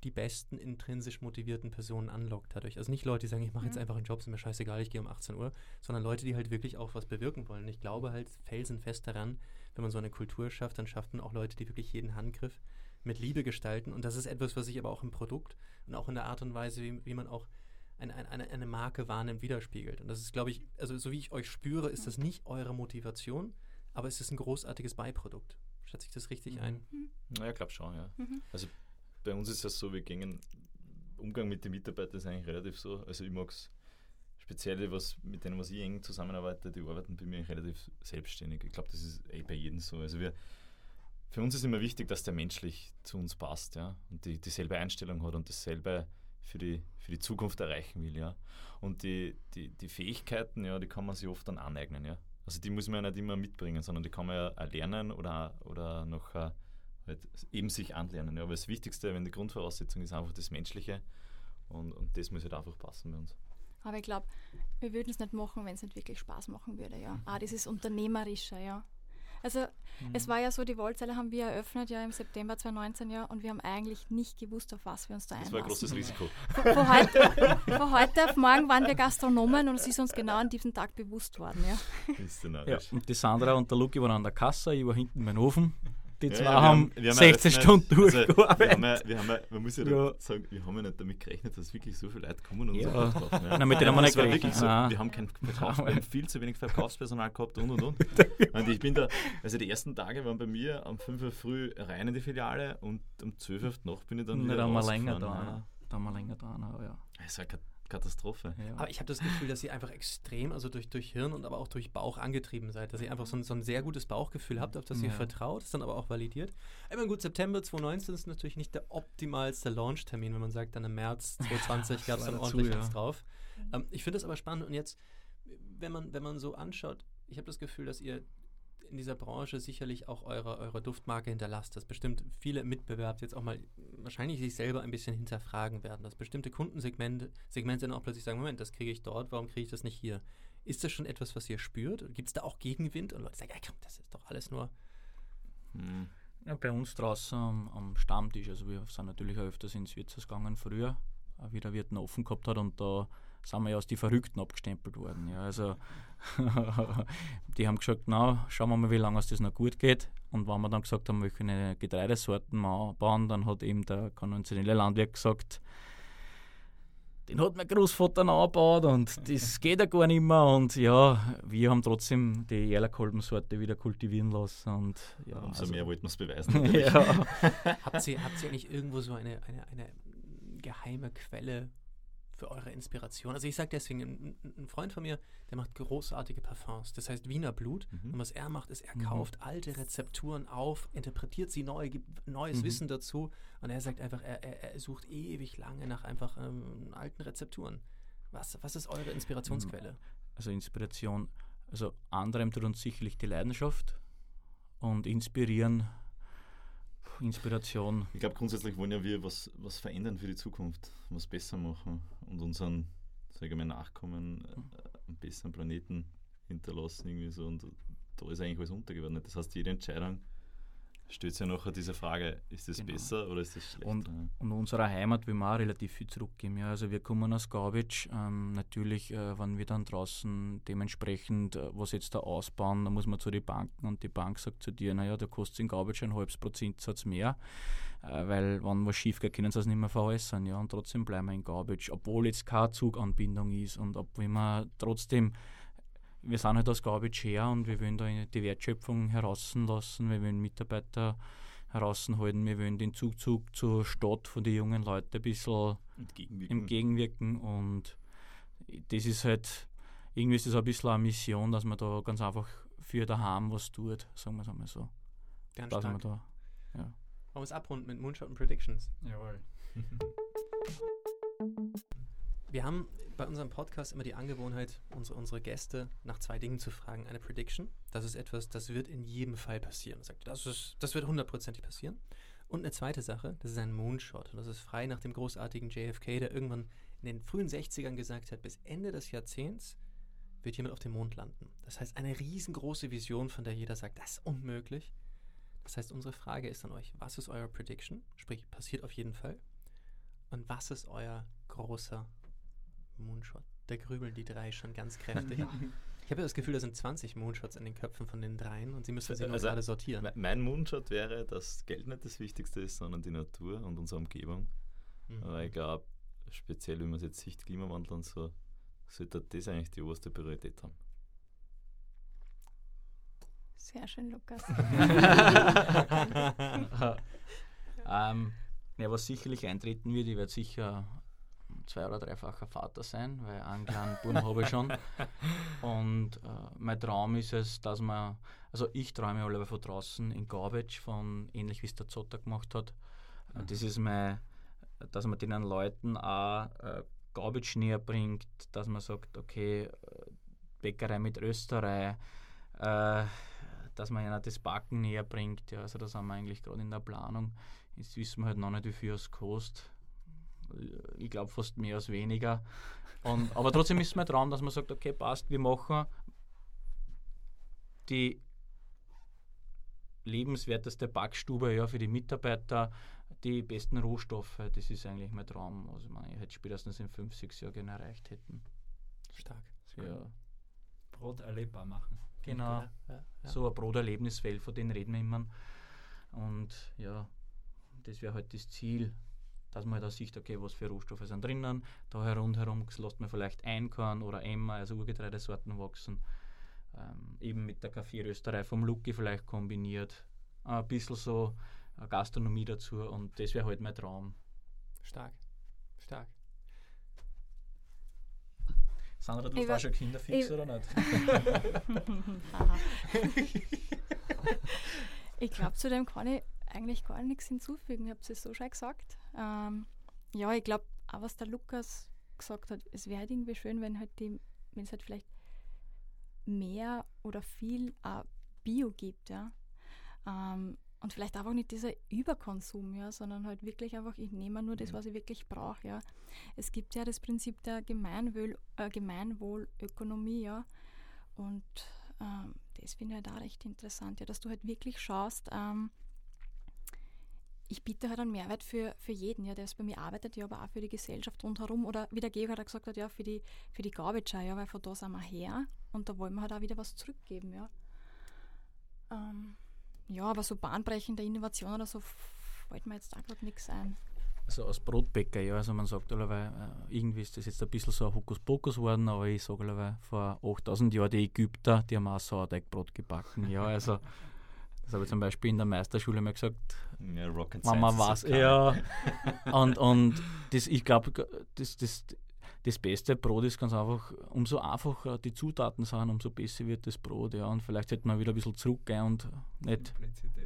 die besten intrinsisch motivierten Personen anlockt dadurch. Also nicht Leute, die sagen, ich mache jetzt einfach einen Job, ist mir scheißegal, ich gehe um 18 Uhr, sondern Leute, die halt wirklich auch was bewirken wollen. Ich glaube halt felsenfest daran, wenn man so eine Kultur schafft, dann schafft man auch Leute, die wirklich jeden Handgriff mit Liebe gestalten. Und das ist etwas, was sich aber auch im Produkt und auch in der Art und Weise, wie, wie man auch eine, eine, eine Marke wahrnimmt, widerspiegelt. Und das ist, glaube ich, also so wie ich euch spüre, ist das nicht eure Motivation, aber es ist ein großartiges Beiprodukt. Schätze ich das richtig ein? Naja, ich glaube schon, ja. Mhm. Also bei uns ist es so, wir gehen, Umgang mit den Mitarbeitern ist eigentlich relativ so. Also ich mag es speziell, was, mit denen was ich eng zusammenarbeite, die arbeiten bei mir relativ selbstständig. Ich glaube, das ist eh bei jedem so. Also wir, für uns ist immer wichtig, dass der menschlich zu uns passt, ja, und die dieselbe Einstellung hat und dasselbe für die, für die Zukunft erreichen will, ja. Und die, die, die Fähigkeiten, ja, die kann man sich oft dann aneignen, ja. Also die muss man ja nicht immer mitbringen, sondern die kann man ja auch lernen oder, oder noch äh, halt eben sich anlernen. Ja. Aber das Wichtigste, wenn die Grundvoraussetzung ist einfach das Menschliche und, und das muss halt einfach passen bei uns. Aber ich glaube, wir würden es nicht machen, wenn es nicht wirklich Spaß machen würde, ja. Ah, dieses Unternehmerische, ja. Also Mhm. es war ja so, die Wollzelle haben wir eröffnet ja im September 2019 ja und wir haben eigentlich nicht gewusst, auf was wir uns da Das war ein einlassen. großes Risiko. Von, von, heute, von heute auf morgen waren wir Gastronomen und es ist uns genau an diesem Tag bewusst worden, ja. Ja, und die Sandra und der Luki waren an der Kasse, ich war hinten beim Ofen. Die Ja, zwei ja, wir haben, wir 16 eröffnet. Stunden Also, wir, durchgearbeitet. haben ja, wir haben ja, man muss ja, Ja. sagen, wir haben ja nicht damit gerechnet, dass wirklich so viele Leute kommen und Ja. uns kaufen. Ja. Nein, mit denen haben wir nicht gerechnet. so. Wir haben, kein Verkaufs wir haben viel zu wenig Verkaufspersonal gehabt und und und. Und ich bin da, also die ersten Tage waren bei mir um 5 Uhr früh rein in die Filiale und um 12 Uhr Nacht bin ich dann Nicht wieder einmal länger rausgefahren, da. Da haben wir länger dran, ja. Ja. Das war Kat- Katastrophe. ja. Aber ich habe das Gefühl, dass ihr einfach extrem, also durch, durch Hirn und aber auch durch Bauch angetrieben seid, dass ihr einfach so ein, so ein sehr gutes Bauchgefühl habt, auf das ihr Ja. vertraut, das dann aber auch validiert. Ich meine, gut, September 2019 ist natürlich nicht der optimalste Launch-Termin, wenn man sagt, dann im März 2020 gab es dann ordentlich ja. was drauf. Ähm, ich finde das aber spannend und jetzt, wenn man, wenn man so anschaut, ich habe das Gefühl, dass ihr in dieser Branche sicherlich auch eure, eure Duftmarke hinterlasst, dass bestimmt viele Mitbewerber jetzt auch mal wahrscheinlich sich selber ein bisschen hinterfragen werden, dass bestimmte Kundensegmente Segmente dann auch plötzlich sagen, Moment, das kriege ich dort, warum kriege ich das nicht hier? Ist das schon etwas, was ihr spürt? Gibt es da auch Gegenwind? Und Leute sagen, ja komm, das ist doch alles nur... Hm. Ja, bei uns draußen am, am Stammtisch, also wir sind natürlich auch öfters ins Wirtshaus gegangen früher, wie der Wirt offen gehabt hat und da sind wir ja als die Verrückten abgestempelt worden. Ja, also die haben gesagt, na, schauen wir mal, wie lange es das noch gut geht. Und wenn wir dann gesagt haben, welche Getreidesorten wir bauen, dann hat eben der konventionelle Landwirt gesagt, den hat mein Großvater noch angebaut und das geht ja gar nicht mehr. Und ja, wir haben trotzdem die Erlerkolbensorte wieder kultivieren lassen. Und ja, Umso also- mehr wollten wir es beweisen. ja. Habt ihr, habt ihr eigentlich irgendwo so eine, eine, eine geheime Quelle für eure Inspiration? Also ich sage deswegen, ein, ein Freund von mir, der macht großartige Parfums. Das heißt Wiener Blut. Mhm. Und was er macht, ist, er Mhm. kauft alte Rezepturen auf, interpretiert sie neu, gibt neues Mhm. Wissen dazu. Und er sagt einfach, er, er, er sucht ewig lange nach einfach ähm, alten Rezepturen. Was, was ist eure Inspirationsquelle? Also Inspiration, also anderem tut uns sicherlich die Leidenschaft und inspirieren, Inspiration. Ich glaube, grundsätzlich wollen ja wir was, was verändern für die Zukunft, was besser machen und unseren, sage ich mal, Nachkommen äh, einen besseren Planeten hinterlassen irgendwie so und da ist eigentlich alles untergeordnet. Das heißt, jede Entscheidung stellt sich ja nachher diese Frage, ist das Genau. besser oder ist das schlechter? Und, und unserer Heimat will man auch relativ viel zurückgeben. Ja. Also wir kommen aus Gaubitsch. Ähm, natürlich, äh, wenn wir dann draußen dementsprechend äh, was jetzt da ausbauen, dann muss man zu den Banken und die Bank sagt zu dir, naja, da kostet in Gaubitsch ein halbes Prozentsatz mehr, äh, weil wenn was schief geht, können sie es nicht mehr veräußern. Ja. Und trotzdem bleiben wir in Gaubitsch, obwohl jetzt keine Zuganbindung ist und obwohl wir trotzdem wir sind halt aus Gaubitsch her und wir wollen da die Wertschöpfung herauslassen, wir wollen Mitarbeiter heraushalten, wir wollen den Zugzug zur Stadt von den jungen Leuten ein bisschen Entgegenwirken. entgegenwirken und das ist halt, irgendwie ist das ein bisschen eine Mission, dass man da ganz einfach für daheim was tut, sagen wir es einmal so. Ganz Dass man stark. da, Wollen wir es abrunden mit Moonshot und Predictions? Jawohl. Wir haben bei unserem Podcast immer die Angewohnheit, unsere, unsere Gäste nach zwei Dingen zu fragen. Eine Prediction, das ist etwas, das wird in jedem Fall passieren. Das, ist, das wird hundertprozentig passieren. Und eine zweite Sache, das ist ein Moonshot. Und das ist frei nach dem großartigen JFK, der irgendwann in den frühen 60ern gesagt hat, bis Ende des Jahrzehnts wird jemand auf dem Mond landen. Das heißt, eine riesengroße Vision, von der jeder sagt, das ist unmöglich. Das heißt, unsere Frage ist an euch, was ist euer Prediction? Sprich, passiert auf jeden Fall. Und was ist euer großer Moonshot? Da grübeln die drei schon ganz kräftig. ich habe ja das Gefühl, da sind 20 Moonshots in den Köpfen von den dreien und sie müssen sie nur Also, gerade sortieren. Me- Mein Moonshot wäre, dass Geld nicht das Wichtigste ist, sondern die Natur und unsere Umgebung. Mhm. Aber ich glaube, speziell, wenn man es jetzt sieht, Klimawandel und so, sollte das eigentlich die oberste Priorität haben. Sehr schön, Lukas. ähm, ja, was sicherlich eintreten wird, ich werde sicher zwei- oder dreifacher Vater sein, weil einen kleinen Buben habe ich schon. Und äh, mein Traum ist es, dass man, also ich träume alle von draußen in Garbage, von ähnlich wie es der Zotter gemacht hat. Äh, Das ist mein, dass man den Leuten auch äh, Garbage näher bringt, dass man sagt, okay, äh, Bäckerei mit Österreich, äh, dass man ihnen das Backen näher bringt. Ja, also da sind wir eigentlich gerade in der Planung. Jetzt wissen wir halt noch nicht, wie viel es kostet. Ich glaube fast mehr als weniger. Und, aber trotzdem ist es mein Traum, dass man sagt, okay, passt, wir machen die lebenswerteste Backstube ja, für die Mitarbeiter, die besten Rohstoffe. Das ist eigentlich mein Traum. Also ich meine, ich hätte spätestens in fünf, sechs Jahren gerne erreicht hätten. Stark. Ja, Brot erlebbar machen. genau. Ja, ja, ja. So ein Broterlebnisfeld, von denen reden wir immer. Und ja, das wäre halt das Ziel, dass man halt auch sieht, okay, was für Rohstoffe sind drinnen. Da rundherum lässt man vielleicht Einkorn oder Emmer, also Urgetreidesorten wachsen. Ähm, eben mit der Kaffee Österreich vom Lucky vielleicht kombiniert. Ein bisschen so eine Gastronomie dazu und das wäre halt mein Traum. Stark. Stark. Sandra, du Ich war- schon Kinderfix oder nicht? Ich glaube, zu dem kann ich eigentlich gar nichts hinzufügen. Ich habe es so schon gesagt. Ähm, ja, ich glaube, auch was der Lukas gesagt hat, es wäre halt irgendwie schön, wenn halt die, wenn es halt vielleicht mehr oder viel auch Bio gibt, ja. Ähm, und vielleicht einfach nicht dieser Überkonsum, ja, sondern halt wirklich einfach, ich nehme nur das, was ich wirklich brauche, ja. Es gibt ja das Prinzip der Gemeinwohl, äh, Gemeinwohlökonomie, ja. Und ähm, das finde ich halt auch recht interessant, ja, dass du halt wirklich schaust, ähm, ich biete halt einen Mehrwert für, für jeden, ja, der es bei mir arbeitet, ja, aber auch für die Gesellschaft rundherum. Oder wie der Georg auch gesagt hat, ja, für die, für die Garbage, ja, weil von da sind wir her und da wollen wir halt auch wieder was zurückgeben, ja. Ähm, ja, aber so bahnbrechende Innovation oder so fällt mir jetzt da gerade nichts ein. Also als Brotbäcker, ja, also man sagt allerweil, äh, irgendwie ist das jetzt ein bisschen so ein Hokuspokus geworden, aber ich sage allerweil, vor 8000 Jahren die Ägypter, die haben auch Sauerteigbrot gebacken, ja, also das habe ich zum Beispiel in der Meisterschule mal gesagt, Ja, Rocket was, ist ja, und, und das, ich glaube, das, das, das beste Brot ist ganz einfach, umso einfacher die Zutaten sind, umso besser wird das Brot, ja, und vielleicht sollte man wieder ein bisschen zurückgehen und nicht,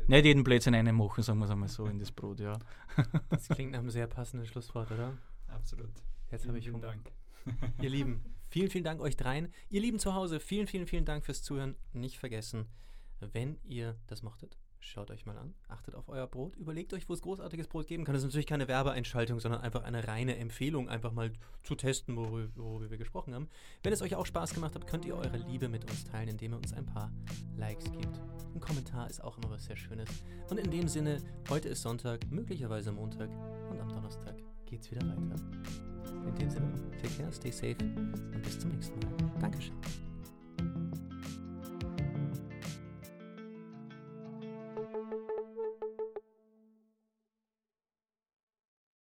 nicht jeden Blödsinn reinmachen, sagen wir es einmal so, in das Brot, ja. Das klingt nach einem sehr passenden Schlusswort, oder? Absolut. Jetzt habe ich Vielen Hunger. Dank. Ihr Lieben, vielen, vielen Dank euch dreien. Ihr Lieben zu Hause, vielen, vielen, vielen Dank fürs Zuhören. Nicht vergessen, wenn ihr das mochtet, Schaut euch mal an, achtet auf euer Brot, überlegt euch, wo es großartiges Brot geben kann. Das ist natürlich keine Werbeeinschaltung, sondern einfach eine reine Empfehlung, einfach mal zu testen, worüber, worüber wir gesprochen haben. Wenn es euch auch Spaß gemacht hat, könnt ihr eure Liebe mit uns teilen, indem ihr uns ein paar Likes gebt. Ein Kommentar ist auch immer was sehr Schönes. Und in dem Sinne, heute ist Sonntag, möglicherweise Montag und am Donnerstag geht's wieder weiter. In dem Sinne, take care, stay safe und bis zum nächsten Mal. Dankeschön.